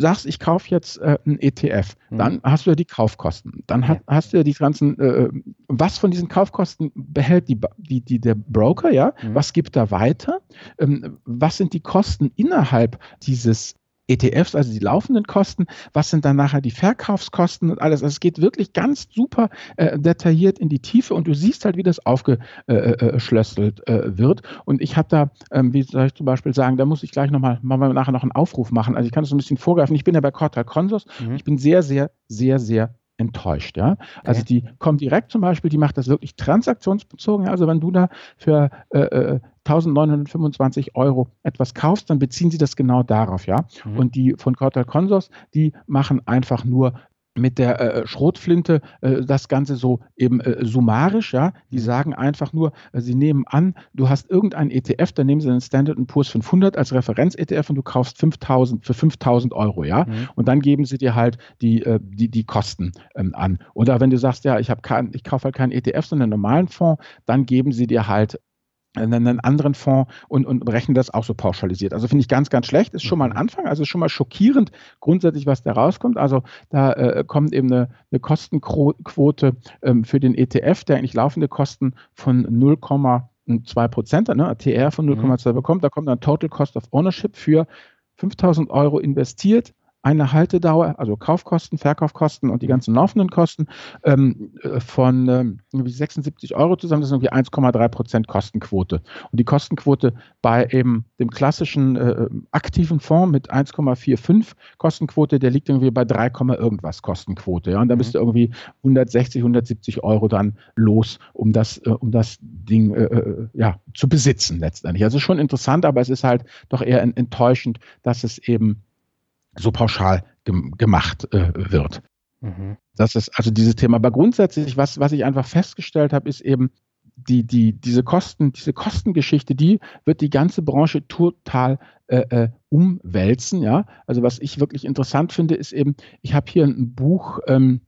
S2: sagst, ich kaufe jetzt äh, einen ETF, mhm. dann hast du ja die Kaufkosten. Dann ja. hast du ja die ganzen, äh, was von diesen Kaufkosten behält die, die, die der Broker, ja? Mhm. Was gibt er weiter? Ähm, was sind die Kosten innerhalb dieses ETFs, also die laufenden Kosten, was sind dann nachher die Verkaufskosten und alles. Also es geht wirklich ganz super äh, detailliert in die Tiefe und du siehst halt, wie das aufgeschlüsselt äh, äh, wird. Und ich habe da, ähm, wie soll ich zum Beispiel sagen, da muss ich gleich nochmal, machen wir nachher noch einen Aufruf machen. Also ich kann das so ein bisschen vorgreifen. Ich bin ja bei Cortal Consos. Mhm. Ich bin sehr, sehr, sehr, sehr enttäuscht. Ja? Also die kommt direkt zum Beispiel, die macht das wirklich transaktionsbezogen. Also wenn du da für äh, 1925 äh, Euro etwas kaufst, dann beziehen sie das genau darauf. Ja? Mhm. Und die von Cortal Consors, die machen einfach nur mit der äh, Schrotflinte äh, das Ganze so eben äh, summarisch, ja. Die mhm. sagen einfach nur, äh, sie nehmen an, du hast irgendein ETF, dann nehmen sie einen Standard Poor's 500 als Referenz-ETF und du kaufst 5000 für 5000 Euro, ja. Mhm. Und dann geben sie dir halt die, äh, die, die Kosten ähm, an. Oder wenn du sagst, ja, ich, kein, ich kaufe halt keinen ETF, sondern einen normalen Fonds, dann geben sie dir halt einen anderen Fonds und, und berechnen das auch so pauschalisiert. Also finde ich ganz, ganz schlecht. Ist schon mal ein mhm. Anfang, also ist schon mal schockierend grundsätzlich, was da rauskommt. Also da äh, kommt eben eine, eine Kostenquote ähm, für den ETF, der eigentlich laufende Kosten von 0,2 Prozent, ne, TR von 0,2 mhm. bekommt. Da kommt dann Total Cost of Ownership für 5000 Euro investiert, eine Haltedauer, also Kaufkosten, Verkaufkosten und die ganzen laufenden Kosten ähm, äh, von ähm, 76 Euro zusammen. Das ist irgendwie 1,3 Prozent Kostenquote. Und die Kostenquote bei eben dem klassischen äh, aktiven Fonds mit 1,45 Kostenquote, der liegt irgendwie bei 3, irgendwas Kostenquote. Ja? Und da bist du mhm. irgendwie 160, 170 Euro dann los, um das, äh, um das Ding äh, äh, ja, zu besitzen letztendlich. Also schon interessant, aber es ist halt doch eher enttäuschend, dass es eben so pauschal gem gemacht äh, wird. Mhm. Das ist also dieses Thema. Aber grundsätzlich, was, was ich einfach festgestellt habe, ist eben, die, die, diese Kosten, diese Kostengeschichte, die wird die ganze Branche total äh, äh, umwälzen. Ja? Also was ich wirklich interessant finde, ist eben, ich habe hier ein Buch, ähm,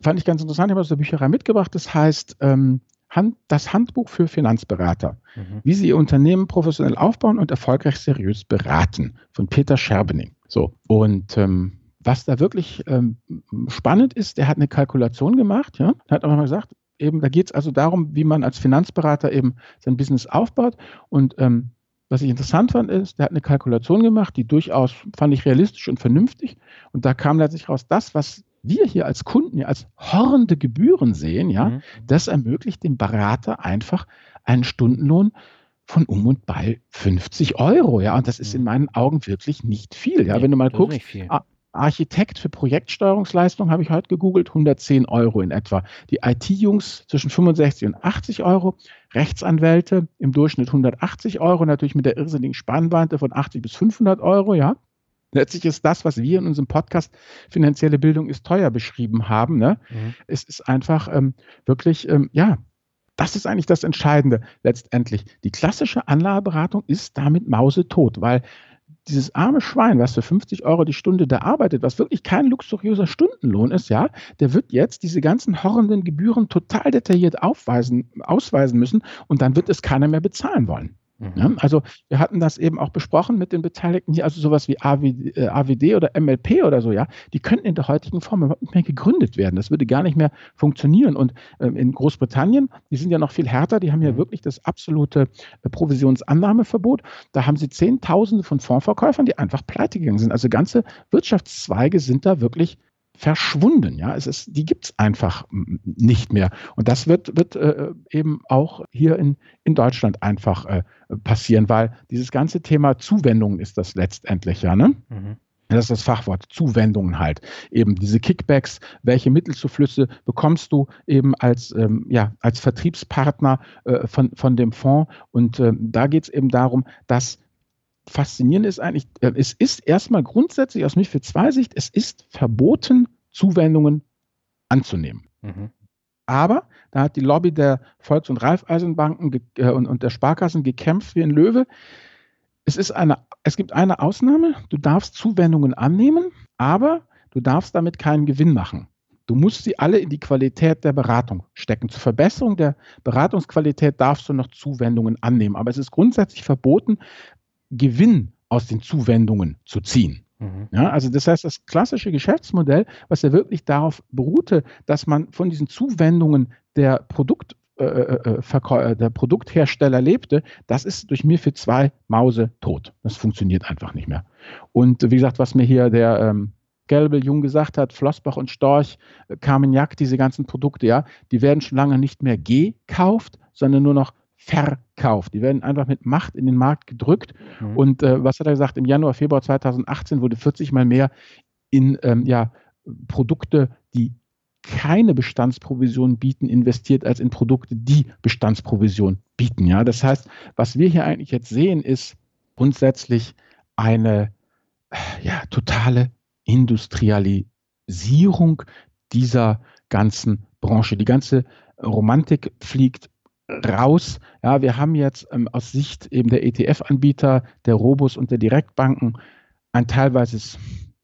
S2: fand ich ganz interessant, ich habe aus der Bücherei mitgebracht, das heißt ähm, Hand, das Handbuch für Finanzberater, mhm. wie sie ihr Unternehmen professionell aufbauen und erfolgreich seriös beraten, von Peter Scherbening. So, und ähm, was da wirklich ähm, spannend ist, der hat eine Kalkulation gemacht, ja, hat auch mal gesagt, eben, da geht es also darum, wie man als Finanzberater eben sein Business aufbaut. Und ähm, was ich interessant fand, ist, der hat eine Kalkulation gemacht, die durchaus fand ich realistisch und vernünftig. Und da kam letztlich raus, das, was wir hier als Kunden ja als horrende Gebühren sehen, ja, mhm. das ermöglicht dem Berater einfach einen Stundenlohn von um und bei 50 Euro. Ja, und das ist in mhm. meinen Augen wirklich nicht viel. Ja, nee, wenn du mal guckst, Architekt für Projektsteuerungsleistung habe ich heute gegoogelt, 110 Euro in etwa. Die IT-Jungs zwischen 65 und 80 Euro, Rechtsanwälte im Durchschnitt 180 Euro, natürlich mit der irrsinnigen Spannweite von 80 bis 500 Euro, ja. Letztlich ist das, was wir in unserem Podcast Finanzielle Bildung ist teuer beschrieben haben. Ne? Mhm. Es ist einfach ähm, wirklich, ähm, ja, das ist eigentlich das Entscheidende letztendlich. Die klassische Anlageberatung ist damit mausetot, weil dieses arme Schwein, was für 50 Euro die Stunde da arbeitet, was wirklich kein luxuriöser Stundenlohn ist, ja, der wird jetzt diese ganzen horrenden Gebühren total detailliert aufweisen, ausweisen müssen und dann wird es keiner mehr bezahlen wollen. Mhm. Ja, also wir hatten das eben auch besprochen mit den Beteiligten hier, also sowas wie AWD, äh, AWD oder MLP oder so, ja, die könnten in der heutigen Form überhaupt nicht mehr gegründet werden. Das würde gar nicht mehr funktionieren. Und ähm, in Großbritannien, die sind ja noch viel härter, die haben ja mhm. wirklich das absolute äh, Provisionsannahmeverbot. Da haben sie Zehntausende von Fondsverkäufern, die einfach pleite gegangen sind. Also ganze Wirtschaftszweige sind da wirklich verschwunden. Ja, es ist, die gibt es einfach nicht mehr. Und das wird, wird äh, eben auch hier in, in Deutschland einfach äh, passieren, weil dieses ganze Thema Zuwendungen ist das letztendlich ja, ne? Mhm. Das ist das Fachwort, Zuwendungen halt. Eben diese Kickbacks, welche Mittelzuflüsse bekommst du eben als, ähm, ja, als Vertriebspartner äh, von, von dem Fonds. Und äh, da geht es eben darum, dass faszinierend ist eigentlich, äh, es ist erstmal grundsätzlich aus MIFID 2 Sicht, es ist verboten, Zuwendungen anzunehmen. Mhm. Aber da hat die Lobby der Volks- und Raiffeisenbanken äh, und, und der Sparkassen gekämpft wie ein Löwe. Es, ist eine, es gibt eine Ausnahme, du darfst Zuwendungen annehmen, aber du darfst damit keinen Gewinn machen. Du musst sie alle in die Qualität der Beratung stecken. Zur Verbesserung der Beratungsqualität darfst du noch Zuwendungen annehmen. Aber es ist grundsätzlich verboten, Gewinn aus den Zuwendungen zu ziehen. Mhm. Ja, also das heißt, das klassische Geschäftsmodell, was ja wirklich darauf beruhte, dass man von diesen Zuwendungen der Produkt äh, äh, äh, der Produkthersteller lebte, das ist durch mir für zwei Mause tot. Das funktioniert einfach nicht mehr. Und wie gesagt, was mir hier der ähm, Gelbe Jung gesagt hat, Flossbach und Storch, Carmignac, diese ganzen Produkte, ja, die werden schon lange nicht mehr gekauft, sondern nur noch verkauft. Die werden einfach mit Macht in den Markt gedrückt. Mhm. Und äh, was hat er gesagt? Im Januar, Februar 2018 wurde 40 mal mehr in ähm, ja, Produkte, die keine Bestandsprovision bieten, investiert als in Produkte, die Bestandsprovision bieten. Ja, das heißt, was wir hier eigentlich jetzt sehen, ist grundsätzlich eine ja, totale Industrialisierung dieser ganzen Branche. Die ganze Romantik fliegt raus. Ja, wir haben jetzt ähm, aus Sicht eben der ETF-Anbieter, der Robus und der Direktbanken ein teilweise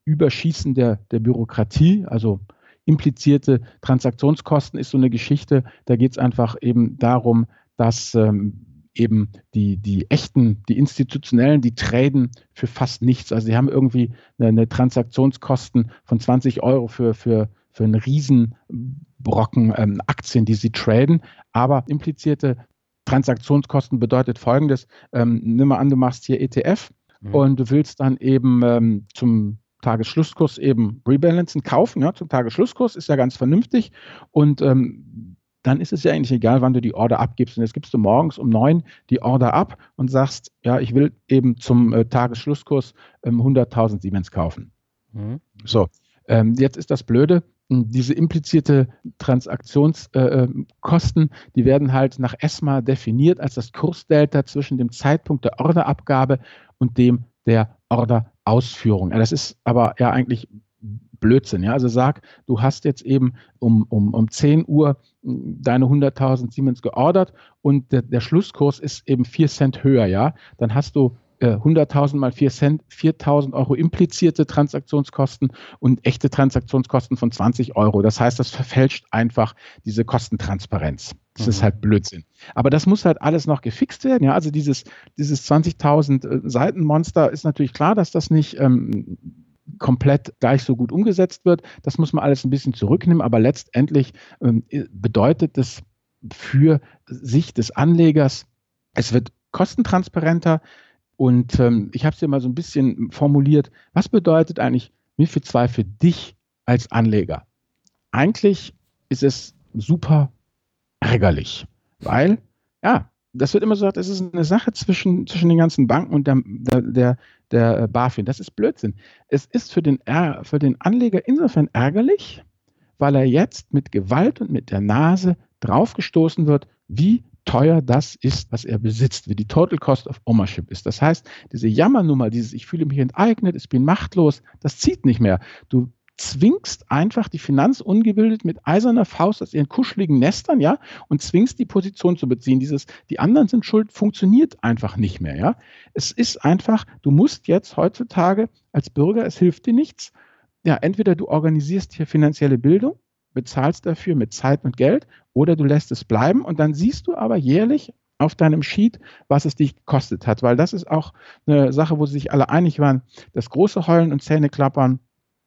S2: Überschießen der, der Bürokratie, also implizierte Transaktionskosten ist so eine Geschichte. Da geht es einfach eben darum, dass ähm, eben die, die echten, die institutionellen, die traden für fast nichts. Also sie haben irgendwie eine, eine Transaktionskosten von 20 Euro für, für, für einen Riesenbrocken ähm, Aktien, die sie traden. Aber implizierte Transaktionskosten bedeutet folgendes: ähm, Nimm mal an, du machst hier ETF mhm. und du willst dann eben ähm, zum Tagesschlusskurs eben rebalancen, kaufen, ja, zum Tagesschlusskurs, ist ja ganz vernünftig. Und ähm, dann ist es ja eigentlich egal, wann du die Order abgibst. Und jetzt gibst du morgens um neun die Order ab und sagst, ja, ich will eben zum äh, Tagesschlusskurs ähm, 100.000 Siemens kaufen. Mhm. So, ähm, jetzt ist das Blöde, diese implizierte Transaktionskosten, äh, die werden halt nach ESMA definiert als das Kursdelta zwischen dem Zeitpunkt der Orderabgabe und dem der Orderausführung. Ja, das ist aber ja eigentlich Blödsinn. Ja? Also sag, du hast jetzt eben um, um, um 10 Uhr hm, deine 100.000 Siemens geordert und der, der Schlusskurs ist eben 4 Cent höher. Ja? Dann hast du 100.000 äh, mal 4 Cent, 4.000 Euro implizierte Transaktionskosten und echte Transaktionskosten von 20 Euro. Das heißt, das verfälscht einfach diese Kostentransparenz. Das mhm. ist halt Blödsinn. Aber das muss halt alles noch gefixt werden. Ja, also dieses, dieses 20.000 äh, Seitenmonster ist natürlich klar, dass das nicht ähm, komplett gleich so gut umgesetzt wird. Das muss man alles ein bisschen zurücknehmen, aber letztendlich ähm, bedeutet das für Sicht des Anlegers, es wird kostentransparenter, und ähm, ich habe es dir mal so ein bisschen formuliert. Was bedeutet eigentlich MIFID 2 für dich als Anleger? Eigentlich ist es super ärgerlich, weil, ja, das wird immer so gesagt, es ist eine Sache zwischen, zwischen den ganzen Banken und der, der, der, der BaFin. Das ist Blödsinn. Es ist für den, für den Anleger insofern ärgerlich, weil er jetzt mit Gewalt und mit der Nase draufgestoßen wird, wie teuer das ist, was er besitzt, wie die Total Cost of Ownership ist. Das heißt, diese Jammernummer, dieses Ich fühle mich enteignet, ich bin machtlos, das zieht nicht mehr. Du zwingst einfach die Finanzungebildet mit eiserner Faust aus ihren kuscheligen Nestern, ja, und zwingst die Position zu beziehen. Dieses, die anderen sind schuld, funktioniert einfach nicht mehr, ja. Es ist einfach, du musst jetzt heutzutage als Bürger, es hilft dir nichts. Ja, entweder du organisierst hier finanzielle Bildung, bezahlst dafür mit Zeit und Geld oder du lässt es bleiben und dann siehst du aber jährlich auf deinem Sheet, was es dich gekostet hat, weil das ist auch eine Sache, wo sich alle einig waren. Das große Heulen und Zähneklappern,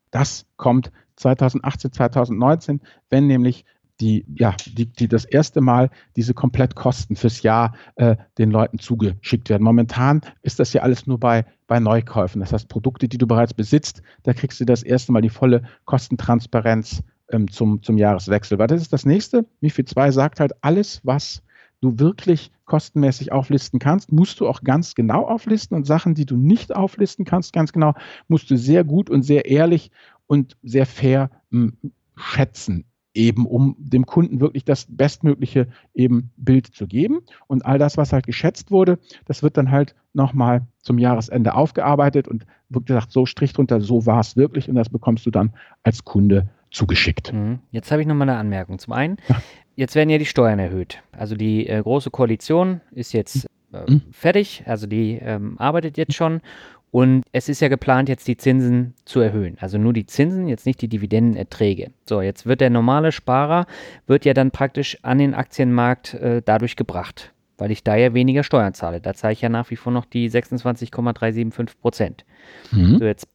S2: das kommt 2018, 2019, wenn nämlich die, ja, die, die das erste Mal diese Komplettkosten fürs Jahr äh, den Leuten zugeschickt werden. Momentan ist das ja alles nur bei, bei Neukäufen. Das heißt, Produkte, die du bereits besitzt, da kriegst du das erste Mal die volle Kostentransparenz ähm, zum, zum Jahreswechsel. Weil das ist das nächste. MIFID 2 sagt halt, alles, was du wirklich kostenmäßig auflisten kannst, musst du auch ganz genau auflisten und Sachen, die du nicht auflisten kannst, ganz genau, musst du sehr gut und sehr ehrlich und sehr fair m, hm, schätzen, eben um dem Kunden wirklich das bestmögliche eben Bild zu geben. Und all das, was halt geschätzt wurde, das wird dann halt nochmal zum Jahresende aufgearbeitet und wird gesagt, so Strich drunter, so war es wirklich und das bekommst du dann als Kunde zugeschickt.
S1: Mhm. Jetzt habe ich nochmal eine Anmerkung. Zum einen, jetzt werden ja die Steuern erhöht. Also die äh, Große Koalition ist jetzt äh, mhm. fertig, also die ähm, arbeitet jetzt schon. Und es ist ja geplant, jetzt die Zinsen zu erhöhen. Also nur die Zinsen, jetzt nicht die Dividendenerträge. So, jetzt wird der normale Sparer, wird ja dann praktisch an den Aktienmarkt äh, dadurch gebracht, weil ich da ja weniger Steuern zahle. Da zahle ich ja nach wie vor noch die 26,375 Prozent. Mhm. So, jetzt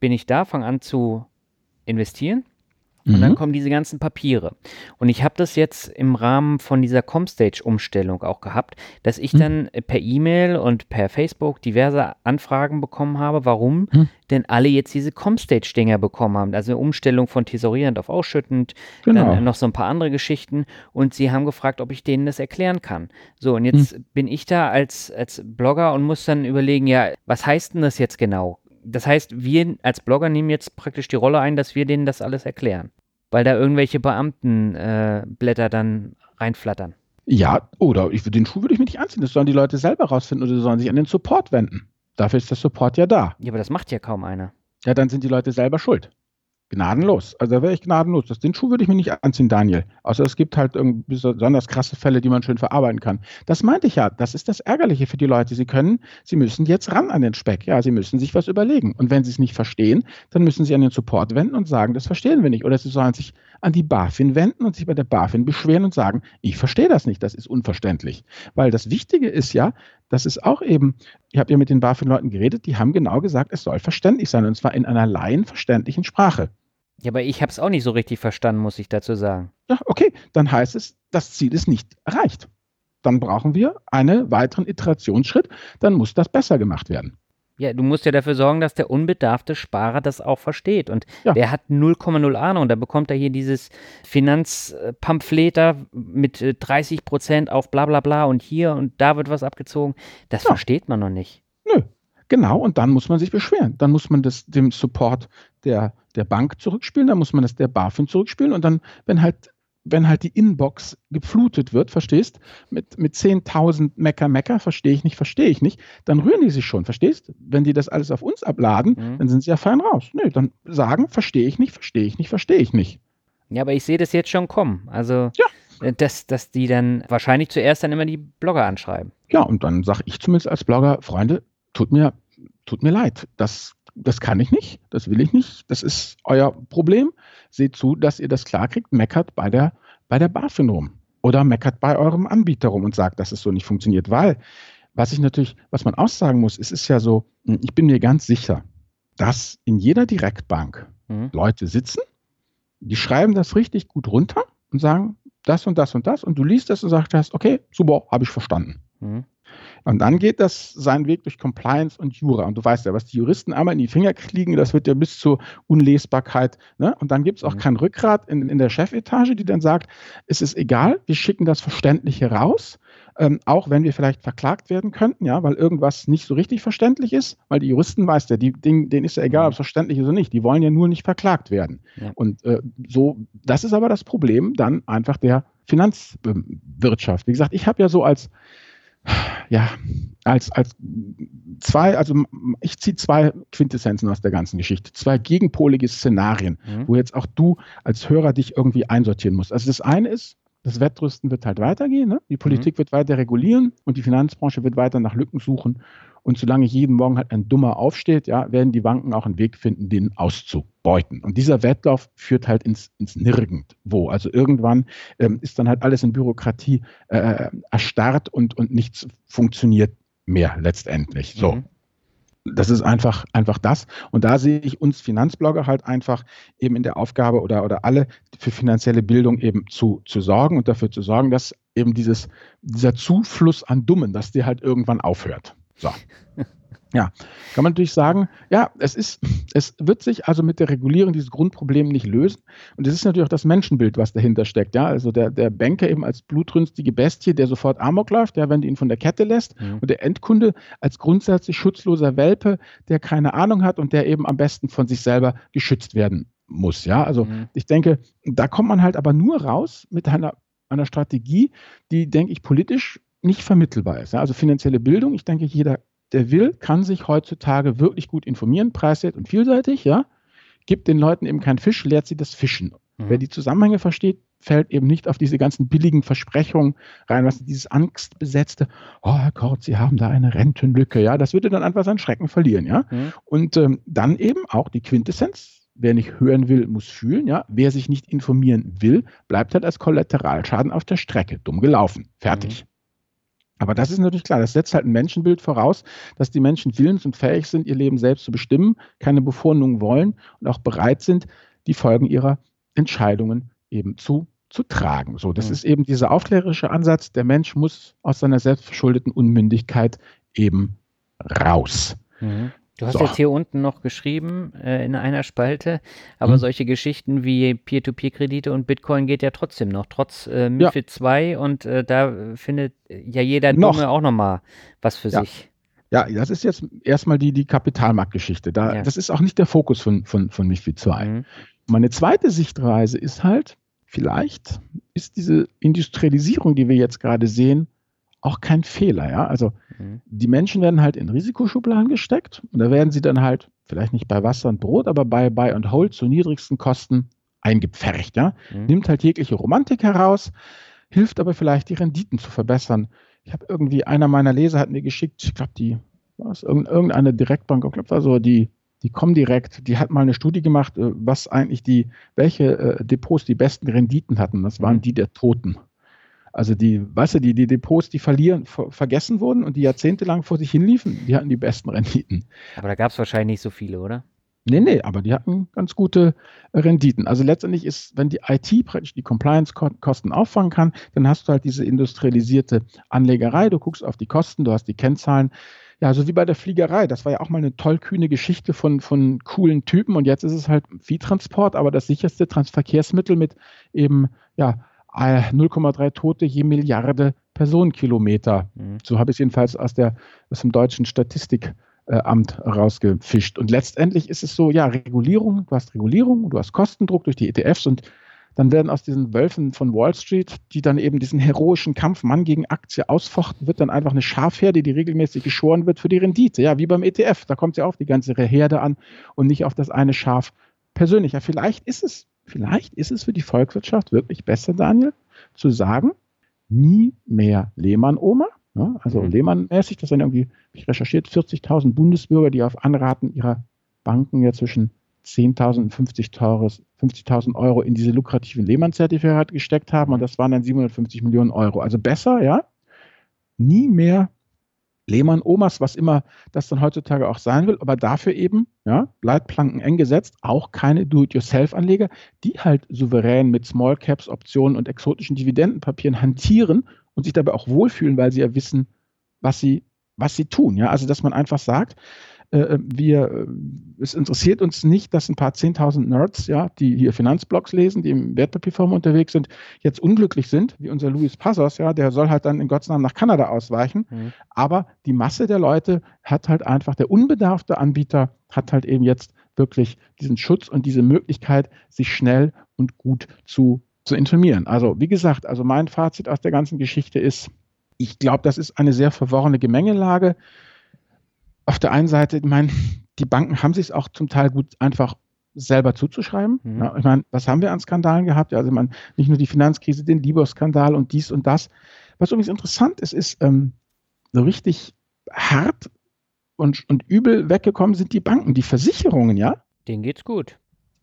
S1: bin ich da, fange an zu investieren und dann mhm. kommen diese ganzen Papiere. Und ich habe das jetzt im Rahmen von dieser Comstage-Umstellung auch gehabt, dass ich mhm. dann per E-Mail und per Facebook diverse Anfragen bekommen habe, warum mhm. denn alle jetzt diese Comstage-Dinger bekommen haben. Also eine Umstellung von tesorierend auf ausschüttend, genau. dann noch so ein paar andere Geschichten. Und sie haben gefragt, ob ich denen das erklären kann. So, und jetzt mhm. bin ich da als, als Blogger und muss dann überlegen, ja, was heißt denn das jetzt genau? Das heißt, wir als Blogger nehmen jetzt praktisch die Rolle ein, dass wir denen das alles erklären, weil da irgendwelche Beamtenblätter äh, dann reinflattern.
S2: Ja, oder ich, den Schuh würde ich mir nicht anziehen. Das sollen die Leute selber rausfinden oder sollen sich an den Support wenden. Dafür ist der Support ja da.
S1: Ja, aber das macht ja kaum einer.
S2: Ja, dann sind die Leute selber schuld. Gnadenlos. Also da wäre ich gnadenlos. Das, den Schuh würde ich mir nicht anziehen, Daniel. Außer es gibt halt besonders krasse Fälle, die man schön verarbeiten kann. Das meinte ich ja. Das ist das Ärgerliche für die Leute. Sie können, sie müssen jetzt ran an den Speck. Ja, sie müssen sich was überlegen. Und wenn sie es nicht verstehen, dann müssen sie an den Support wenden und sagen, das verstehen wir nicht. Oder sie sollen sich an die BaFin wenden und sich bei der BaFin beschweren und sagen, ich verstehe das nicht. Das ist unverständlich. Weil das Wichtige ist ja, das ist auch eben, ich habe ja mit den BaFin-Leuten geredet, die haben genau gesagt, es soll verständlich sein und zwar in einer laienverständlichen Sprache.
S1: Ja, aber ich habe es auch nicht so richtig verstanden, muss ich dazu sagen.
S2: Ja, okay, dann heißt es, das Ziel ist nicht erreicht. Dann brauchen wir einen weiteren Iterationsschritt, dann muss das besser gemacht werden.
S1: Ja, du musst ja dafür sorgen, dass der unbedarfte Sparer das auch versteht. Und ja. der hat 0,0 Ahnung. Da bekommt er hier dieses Finanzpamphlet da mit 30 äh, Prozent auf bla bla bla und hier und da wird was abgezogen. Das ja. versteht man noch nicht.
S2: Nö. Genau, und dann muss man sich beschweren. Dann muss man das dem Support der, der Bank zurückspielen, dann muss man das der BaFin zurückspielen und dann, wenn halt wenn halt die Inbox geflutet wird, verstehst, mit, mit 10.000 Mecker, Mecker, verstehe ich nicht, verstehe ich nicht, dann rühren die sich schon, verstehst? Wenn die das alles auf uns abladen, mhm. dann sind sie ja fein raus. Nö, dann sagen, verstehe ich nicht, verstehe ich nicht, verstehe ich nicht.
S1: Ja, aber ich sehe das jetzt schon kommen. Also, ja. Äh, dass, dass die dann wahrscheinlich zuerst dann immer die Blogger anschreiben.
S2: Ja, und dann sage ich zumindest als Blogger, Freunde, tut mir, tut mir leid, das das kann ich nicht, das will ich nicht, das ist euer Problem. Seht zu, dass ihr das klarkriegt, meckert bei der, bei der BaFin rum oder meckert bei eurem Anbieter rum und sagt, dass es so nicht funktioniert. Weil, was ich natürlich, was man aussagen muss, es ist ja so, ich bin mir ganz sicher, dass in jeder Direktbank mhm. Leute sitzen, die schreiben das richtig gut runter und sagen, das und das und das und du liest das und sagst, okay, super, habe ich verstanden. Mhm. Und dann geht das seinen Weg durch Compliance und Jura. Und du weißt ja, was die Juristen einmal in die Finger kriegen, das wird ja bis zur Unlesbarkeit. Ne? Und dann gibt es auch mhm. kein Rückgrat in, in der Chefetage, die dann sagt, es ist egal, wir schicken das Verständliche raus. Ähm, auch wenn wir vielleicht verklagt werden könnten, ja, weil irgendwas nicht so richtig verständlich ist, weil die Juristen, weißt ja, die, denen, denen ist ja egal, ob es verständlich ist oder nicht, die wollen ja nur nicht verklagt werden. Ja. Und äh, so, das ist aber das Problem dann einfach der Finanzwirtschaft. Wie gesagt, ich habe ja so als ja, als, als zwei, also ich ziehe zwei Quintessenzen aus der ganzen Geschichte, zwei gegenpolige Szenarien, mhm. wo jetzt auch du als Hörer dich irgendwie einsortieren musst. Also das eine ist, das Wettrüsten wird halt weitergehen, ne? die Politik mhm. wird weiter regulieren und die Finanzbranche wird weiter nach Lücken suchen und solange jeden Morgen halt ein Dummer aufsteht, ja, werden die Banken auch einen Weg finden, den auszubeuten. Und dieser Wettlauf führt halt ins, ins Nirgendwo. Also irgendwann ähm, ist dann halt alles in Bürokratie äh, erstarrt und, und nichts funktioniert mehr letztendlich. So. Mhm. Das ist einfach, einfach das. Und da sehe ich uns Finanzblogger halt einfach eben in der Aufgabe oder, oder alle für finanzielle Bildung eben zu, zu sorgen und dafür zu sorgen, dass eben dieses, dieser Zufluss an Dummen, dass der halt irgendwann aufhört. So. Ja, kann man natürlich sagen, ja, es ist, es wird sich also mit der Regulierung dieses Grundproblem nicht lösen. Und es ist natürlich auch das Menschenbild, was dahinter steckt. Ja, also der, der Banker eben als blutrünstige Bestie, der sofort Amok läuft, ja, wenn du ihn von der Kette lässt. Mhm. Und der Endkunde als grundsätzlich schutzloser Welpe, der keine Ahnung hat und der eben am besten von sich selber geschützt werden muss. Ja, also mhm. ich denke, da kommt man halt aber nur raus mit einer, einer Strategie, die, denke ich, politisch nicht vermittelbar ist. Ja? Also finanzielle Bildung, ich denke, jeder, der will, kann sich heutzutage wirklich gut informieren, preiswert und vielseitig, ja. Gibt den Leuten eben keinen Fisch, lehrt sie das Fischen. Mhm. Wer die Zusammenhänge versteht, fällt eben nicht auf diese ganzen billigen Versprechungen rein, was dieses angstbesetzte, oh Herr Kort, Sie haben da eine Rentenlücke, ja, das würde dann einfach seinen Schrecken verlieren, ja. Mhm. Und ähm, dann eben auch die Quintessenz, wer nicht hören will, muss fühlen, ja. Wer sich nicht informieren will, bleibt halt als Kollateralschaden auf der Strecke, dumm gelaufen, fertig. Mhm. Aber das ist natürlich klar, das setzt halt ein Menschenbild voraus, dass die Menschen willens und fähig sind, ihr Leben selbst zu bestimmen, keine Bevormundung wollen und auch bereit sind, die Folgen ihrer Entscheidungen eben zu, zu tragen. So, das mhm. ist eben dieser aufklärerische Ansatz, der Mensch muss aus seiner selbstverschuldeten Unmündigkeit eben raus.
S1: Mhm. Du hast so. jetzt hier unten noch geschrieben äh, in einer Spalte, aber hm. solche Geschichten wie Peer-to-Peer-Kredite und Bitcoin geht ja trotzdem noch, trotz äh, MIFID ja. 2 und äh, da findet ja jeder noch. Dumme auch nochmal was für
S2: ja.
S1: sich.
S2: Ja, das ist jetzt erstmal die, die Kapitalmarktgeschichte. Da, ja. Das ist auch nicht der Fokus von, von, von MIFID 2. Mhm. Meine zweite Sichtweise ist halt, vielleicht ist diese Industrialisierung, die wir jetzt gerade sehen, auch kein Fehler. Ja? Also mhm. die Menschen werden halt in Risikoschubladen gesteckt und da werden sie dann halt, vielleicht nicht bei Wasser und Brot, aber bei Buy and Hold zu niedrigsten Kosten eingepfercht. Ja? Mhm. Nimmt halt jegliche Romantik heraus, hilft aber vielleicht die Renditen zu verbessern. Ich habe irgendwie, einer meiner Leser hat mir geschickt, ich glaube, die, was, irgendeine Direktbank, ich glaube, war so die, die Comdirect, die hat mal eine Studie gemacht, äh, was eigentlich die, welche äh, Depots die besten Renditen hatten. Das waren mhm. die der Toten. Also die, weißt du, die, die Depots, die verlieren, ver vergessen wurden und die jahrzehntelang vor sich hinliefen, die hatten die besten Renditen.
S1: Aber da gab es wahrscheinlich nicht so viele, oder?
S2: Nee, nee, aber die hatten ganz gute Renditen. Also letztendlich ist, wenn die IT praktisch die Compliance-Kosten auffangen kann, dann hast du halt diese industrialisierte Anlegerei. Du guckst auf die Kosten, du hast die Kennzahlen. Ja, so wie bei der Fliegerei. Das war ja auch mal eine tollkühne Geschichte von, von coolen Typen und jetzt ist es halt Viehtransport, aber das sicherste Transverkehrsmittel mit eben, ja, 0,3 Tote je Milliarde Personenkilometer. Mhm. So habe ich es jedenfalls aus, der, aus dem deutschen Statistikamt rausgefischt. Und letztendlich ist es so, ja, Regulierung, du hast Regulierung, du hast Kostendruck durch die ETFs und dann werden aus diesen Wölfen von Wall Street, die dann eben diesen heroischen Kampf Mann gegen Aktie ausfochten, wird dann einfach eine Schafherde, die regelmäßig geschoren wird für die Rendite. Ja, wie beim ETF. Da kommt ja auf die ganze Herde an und nicht auf das eine Schaf persönlich. Ja, vielleicht ist es Vielleicht ist es für die Volkswirtschaft wirklich besser, Daniel, zu sagen, nie mehr Lehmann-Oma. Ja, also mhm. Lehmann-mäßig, das sind irgendwie, ich recherchiert, 40.000 Bundesbürger, die auf Anraten ihrer Banken ja zwischen 10.000 und 50.000 50 Euro in diese lukrativen Lehmann-Zertifikate gesteckt haben und das waren dann 750 Millionen Euro. Also besser, ja, nie mehr Lehmann, Omas, was immer das dann heutzutage auch sein will, aber dafür eben, ja, Leitplanken eng gesetzt, auch keine Do-it-yourself-Anleger, die halt souverän mit Small Caps, Optionen und exotischen Dividendenpapieren hantieren und sich dabei auch wohlfühlen, weil sie ja wissen, was sie, was sie tun. Ja, also dass man einfach sagt, äh, äh, wir, äh, es interessiert uns nicht, dass ein paar 10.000 Nerds, ja, die hier Finanzblogs lesen, die im Wertpapierform unterwegs sind, jetzt unglücklich sind, wie unser Luis Passos, ja, der soll halt dann in Gottes Namen nach Kanada ausweichen. Mhm. Aber die Masse der Leute hat halt einfach, der unbedarfte Anbieter hat halt eben jetzt wirklich diesen Schutz und diese Möglichkeit, sich schnell und gut zu, zu informieren. Also, wie gesagt, also mein Fazit aus der ganzen Geschichte ist, ich glaube, das ist eine sehr verworrene Gemengelage auf der einen Seite, ich meine, die Banken haben sich es auch zum Teil gut einfach selber zuzuschreiben. Mhm. Ja, ich meine, was haben wir an Skandalen gehabt? Ja, also man, nicht nur die Finanzkrise, den Libor-Skandal und dies und das. Was übrigens interessant ist, ist, ähm, so richtig hart und, und übel weggekommen sind die Banken, die Versicherungen, ja?
S1: Denen geht's gut.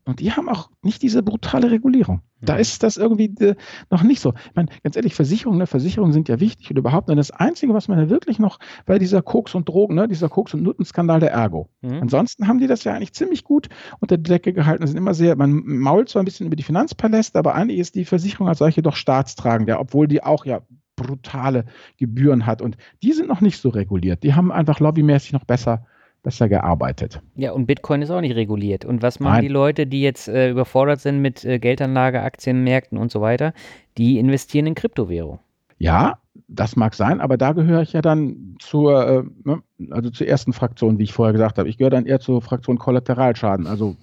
S2: Und die haben auch nicht diese brutale Regulierung. Da mhm. ist das irgendwie äh, noch nicht so. Ich meine, ganz ehrlich, Versicherungen, ne, Versicherungen sind ja wichtig und überhaupt. Und das Einzige, was man ja wirklich noch bei dieser Koks- und Drogen, ne, dieser Koks- und Nuttenskandal der Ergo. Mhm. Ansonsten haben die das ja eigentlich ziemlich gut unter die Decke gehalten. sind immer sehr, man mault zwar ein bisschen über die Finanzpaläste, aber eigentlich ist die Versicherung als solche doch staatstragend, ja, obwohl die auch ja brutale Gebühren hat. Und die sind noch nicht so reguliert. Die haben einfach lobbymäßig noch besser besser gearbeitet.
S1: Ja, und Bitcoin ist auch nicht reguliert. Und was machen Nein. die Leute, die jetzt äh, überfordert sind mit äh, Geldanlage, Aktienmärkten und so weiter? Die investieren in Kryptowährung.
S2: Ja, das mag sein, aber da gehöre ich ja dann zur, äh, ne, also zur ersten Fraktion, wie ich vorher gesagt habe. Ich gehöre dann eher zur Fraktion Kollateralschaden. Also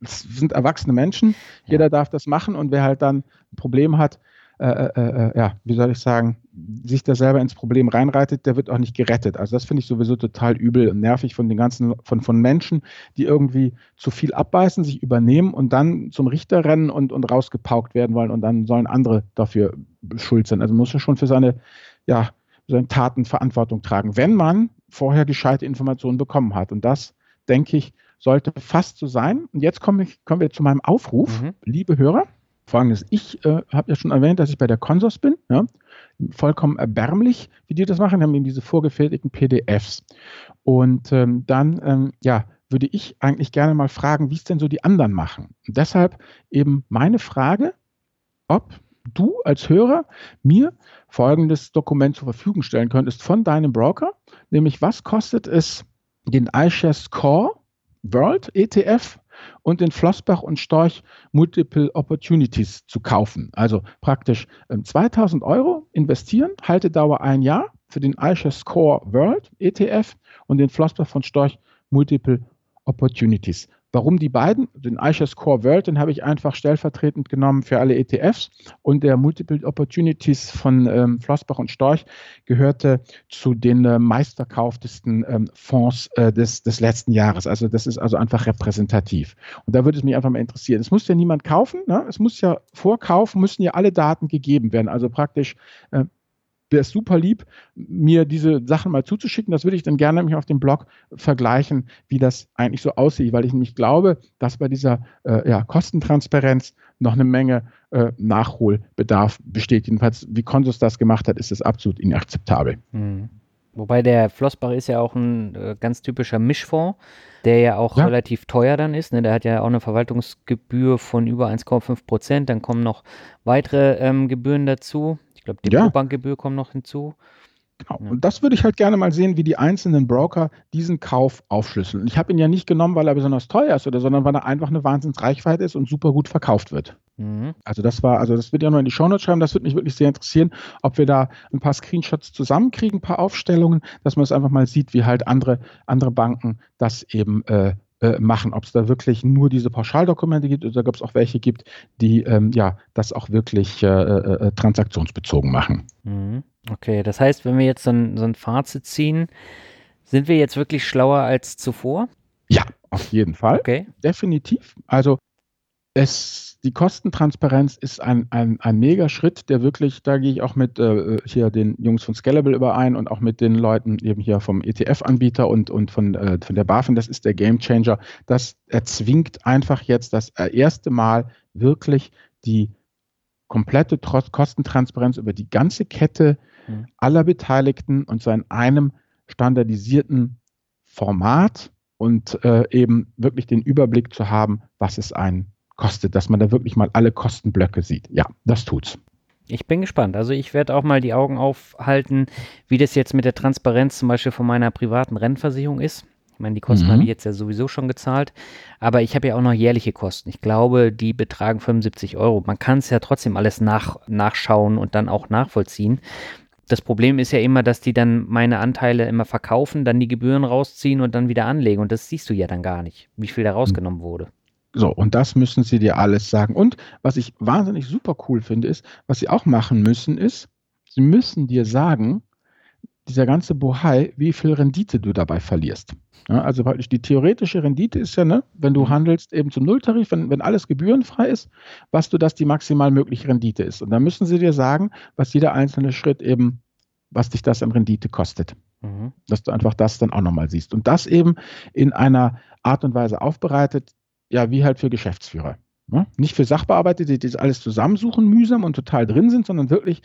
S2: es sind erwachsene Menschen, jeder ja. darf das machen und wer halt dann ein Problem hat, äh, äh, äh, ja, wie soll ich sagen, sich da selber ins Problem reinreitet, der wird auch nicht gerettet. Also das finde ich sowieso total übel und nervig von den ganzen, von, von Menschen, die irgendwie zu viel abbeißen, sich übernehmen und dann zum Richter rennen und, und rausgepaukt werden wollen und dann sollen andere dafür schuld sein. Also muss er schon für seine, ja, seine Taten Verantwortung tragen, wenn man vorher gescheite Informationen bekommen hat. Und das, denke ich, sollte fast so sein. Und jetzt komme ich, kommen wir zu meinem Aufruf, mhm. liebe Hörer. Folgendes, ich äh, habe ja schon erwähnt, dass ich bei der Consors bin. Ja? vollkommen erbärmlich, wie die das machen. Die haben eben diese vorgefertigten PDFs. Und ähm, dann, ähm, ja, würde ich eigentlich gerne mal fragen, wie es denn so die anderen machen. Und deshalb eben meine Frage, ob du als Hörer mir folgendes Dokument zur Verfügung stellen könntest von deinem Broker, nämlich was kostet es, den iShares Core World ETF und den Flossbach und Storch Multiple Opportunities zu kaufen. Also praktisch 2000 ähm, Euro investieren, Haltedauer ein Jahr für den iShares Core World ETF und den Flossbach von Storch Multiple Opportunities. Warum die beiden? Den iShares Core World, den habe ich einfach stellvertretend genommen für alle ETFs und der Multiple Opportunities von ähm, Flossbach und Storch gehörte zu den äh, meistverkauftesten ähm, Fonds äh, des, des letzten Jahres. Also das ist also einfach repräsentativ. Und da würde es mich einfach mal interessieren. Es muss ja niemand kaufen, ne? es muss ja vorkaufen, müssen ja alle Daten gegeben werden. Also praktisch äh, wäre es super lieb, mir diese Sachen mal zuzuschicken. Das würde ich dann gerne mich auf dem Blog vergleichen, wie das eigentlich so aussieht, weil ich nämlich glaube, dass bei dieser äh, ja, Kostentransparenz noch eine Menge äh, Nachholbedarf besteht. Jedenfalls, wie Consus das gemacht hat, ist es absolut inakzeptabel.
S1: Mhm. Wobei der Flossbach ist ja auch ein äh, ganz typischer Mischfonds, der ja auch ja. relativ teuer dann ist. Ne? Der hat ja auch eine Verwaltungsgebühr von über 1,5 Prozent. Dann kommen noch weitere ähm, Gebühren dazu glaube, die ja. Bankgebühr kommt noch hinzu.
S2: Genau. Ja. Und das würde ich halt gerne mal sehen, wie die einzelnen Broker diesen Kauf aufschlüsseln. Ich habe ihn ja nicht genommen, weil er besonders teuer ist oder, sondern weil er einfach eine Wahnsinnsreichweite ist und super gut verkauft wird. Mhm. Also das war, also das wird ja noch in die Shownotes schreiben. Das würde mich wirklich sehr interessieren, ob wir da ein paar Screenshots zusammenkriegen, ein paar Aufstellungen, dass man es einfach mal sieht, wie halt andere, andere Banken das eben äh, äh, machen, ob es da wirklich nur diese Pauschaldokumente gibt oder ob es auch welche gibt, die ähm, ja das auch wirklich äh, äh, äh, transaktionsbezogen machen.
S1: Mhm. Okay, das heißt, wenn wir jetzt so ein, so ein Fazit ziehen, sind wir jetzt wirklich schlauer als zuvor?
S2: Ja, auf jeden Fall. Okay. Definitiv. Also es, die Kostentransparenz ist ein, ein, ein Mega-Schritt, der wirklich, da gehe ich auch mit äh, hier den Jungs von Scalable überein und auch mit den Leuten eben hier vom ETF-Anbieter und, und von, äh, von der BaFin, das ist der Gamechanger. Das erzwingt einfach jetzt das erste Mal wirklich die komplette Kostentransparenz über die ganze Kette mhm. aller Beteiligten und so in einem standardisierten Format und äh, eben wirklich den Überblick zu haben, was ist ein kostet, dass man da wirklich mal alle Kostenblöcke sieht. Ja, das tut's.
S1: Ich bin gespannt. Also ich werde auch mal die Augen aufhalten, wie das jetzt mit der Transparenz zum Beispiel von meiner privaten Rennversicherung ist. Ich meine, die Kosten mhm. habe ich jetzt ja sowieso schon gezahlt, aber ich habe ja auch noch jährliche Kosten. Ich glaube, die betragen 75 Euro. Man kann es ja trotzdem alles nach, nachschauen und dann auch nachvollziehen. Das Problem ist ja immer, dass die dann meine Anteile immer verkaufen, dann die Gebühren rausziehen und dann wieder anlegen. Und das siehst du ja dann gar nicht, wie viel da rausgenommen wurde.
S2: So, und das müssen sie dir alles sagen. Und was ich wahnsinnig super cool finde, ist, was sie auch machen müssen, ist, sie müssen dir sagen, dieser ganze Bohai, wie viel Rendite du dabei verlierst. Ja, also praktisch die theoretische Rendite ist ja, ne, wenn du mhm. handelst eben zum Nulltarif, wenn, wenn alles gebührenfrei ist, was du das die maximal mögliche Rendite ist. Und dann müssen sie dir sagen, was jeder einzelne Schritt eben, was dich das an Rendite kostet. Mhm. Dass du einfach das dann auch nochmal siehst. Und das eben in einer Art und Weise aufbereitet, ja, wie halt für Geschäftsführer. Ne? Nicht für Sachbearbeiter, die das alles zusammensuchen, mühsam und total drin sind, sondern wirklich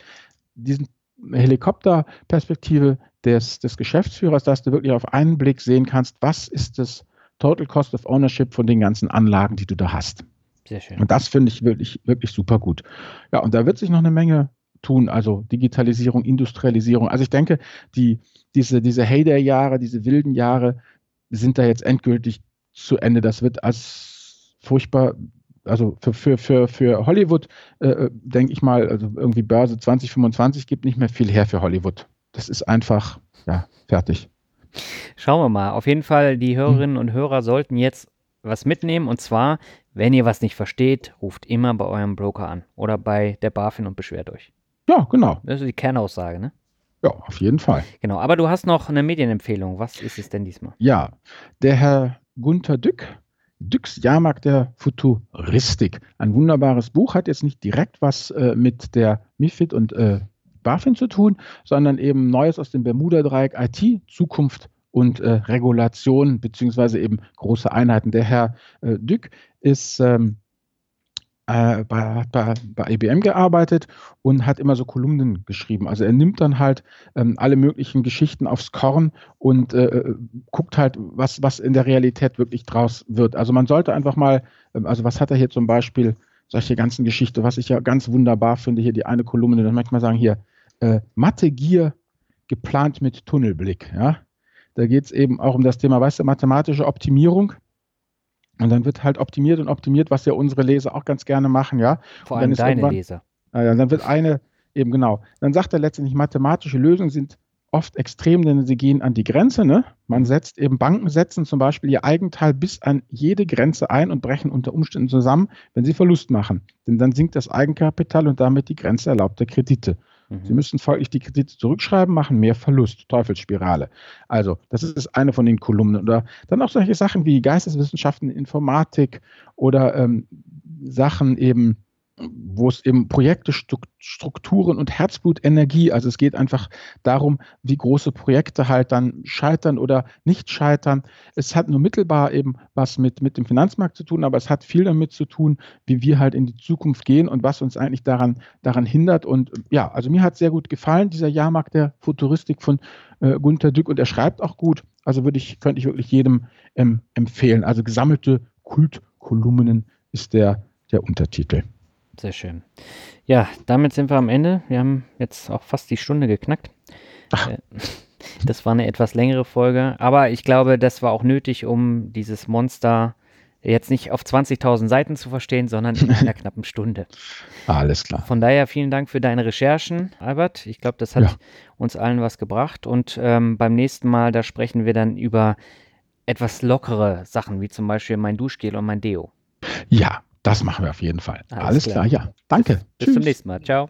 S2: diesen Helikopterperspektive des, des Geschäftsführers, dass du wirklich auf einen Blick sehen kannst, was ist das Total Cost of Ownership von den ganzen Anlagen, die du da hast. Sehr schön. Und das finde ich wirklich, wirklich super gut. Ja, und da wird sich noch eine Menge tun, also Digitalisierung, Industrialisierung. Also ich denke, die, diese, diese Heyday-Jahre, diese wilden Jahre sind da jetzt endgültig zu Ende. Das wird als furchtbar, also für, für, für, für Hollywood, äh, äh denke ich mal, also irgendwie Börse 2025 gibt nicht mehr viel her für Hollywood. Das ist einfach, ja, fertig.
S1: Schauen wir mal. Auf jeden Fall, die Hörerinnen und Hörer sollten jetzt was mitnehmen. Und zwar, wenn ihr was nicht versteht, ruft immer bei eurem Broker an oder bei der BaFin und beschwert euch.
S2: Ja, genau.
S1: Das ist die Kernaussage, ne?
S2: Ja, auf jeden Fall.
S1: Genau, aber du hast noch eine Medienempfehlung. Was ist es denn diesmal?
S2: Ja, der Herr Gunther Dück Düx Jahrmarkt der Futuristik. Ein wunderbares Buch, hat jetzt nicht direkt was äh, mit der MIFID und äh, BaFin zu tun, sondern eben Neues aus dem Bermuda-Dreieck IT, Zukunft und äh, Regulation, beziehungsweise eben große Einheiten. Der Herr äh, Dück ist ähm, äh, bei, hat bei, bei IBM gearbeitet und hat immer so Kolumnen geschrieben. Also er nimmt dann halt ähm, alle möglichen Geschichten aufs Korn und äh, äh, guckt halt, was, was in der Realität wirklich draus wird. Also man sollte einfach mal, ähm, also was hat er hier zum Beispiel, solche ganzen Geschichten, was ich ja ganz wunderbar finde, hier die eine Kolumne, dann möchte ich mal sagen, hier, äh, Mathe-Gier geplant mit Tunnelblick. Ja? Da geht es eben auch um das Thema, weißt du, mathematische Optimierung. Und dann wird halt optimiert und optimiert, was ja unsere Leser auch ganz gerne machen, ja.
S1: Vor allem deine Leser.
S2: Ja, dann wird eine, eben genau. Dann sagt er letztendlich, mathematische Lösungen sind oft extrem, denn sie gehen an die Grenze. Ne? Man setzt eben, Banken setzen zum Beispiel ihr Eigenteil bis an jede Grenze ein und brechen unter Umständen zusammen, wenn sie Verlust machen. Denn dann sinkt das Eigenkapital und damit die Grenze erlaubter Kredite. Sie mhm. müssen folglich die Kredite zurückschreiben, machen mehr Verlust, Teufelsspirale. Also, das ist eine von den Kolumnen. Oder dann auch solche Sachen wie Geisteswissenschaften, Informatik oder ähm, Sachen eben, wo es eben Projekte, Strukturen und Herzblutenergie, also es geht einfach darum, wie große Projekte halt dann scheitern oder nicht scheitern. Es hat nur mittelbar eben was mit, mit dem Finanzmarkt zu tun, aber es hat viel damit zu tun, wie wir halt in die Zukunft gehen und was uns eigentlich daran, daran hindert. Und ja, also mir hat sehr gut gefallen, dieser Jahrmarkt der Futuristik von äh, Gunter Dück und er schreibt auch gut. Also würde ich, könnte ich wirklich jedem ähm, empfehlen. Also gesammelte Kultkolumnen ist der, der Untertitel.
S1: Sehr schön. Ja, damit sind wir am Ende. Wir haben jetzt auch fast die Stunde geknackt. Ach. Äh, das war eine etwas längere Folge, aber ich glaube, das war auch nötig, um dieses Monster jetzt nicht auf 20.000 Seiten zu verstehen, sondern in einer knappen Stunde.
S2: Alles klar.
S1: Von daher vielen Dank für deine Recherchen, Albert. Ich glaube, das hat ja. uns allen was gebracht. Und ähm, beim nächsten Mal, da sprechen wir dann über etwas lockere Sachen, wie zum Beispiel mein Duschgel und mein Deo.
S2: Ja, das machen wir auf jeden Fall. Alles, Alles klar. klar. ja. Danke.
S1: Bis, bis zum nächsten Mal. Ciao.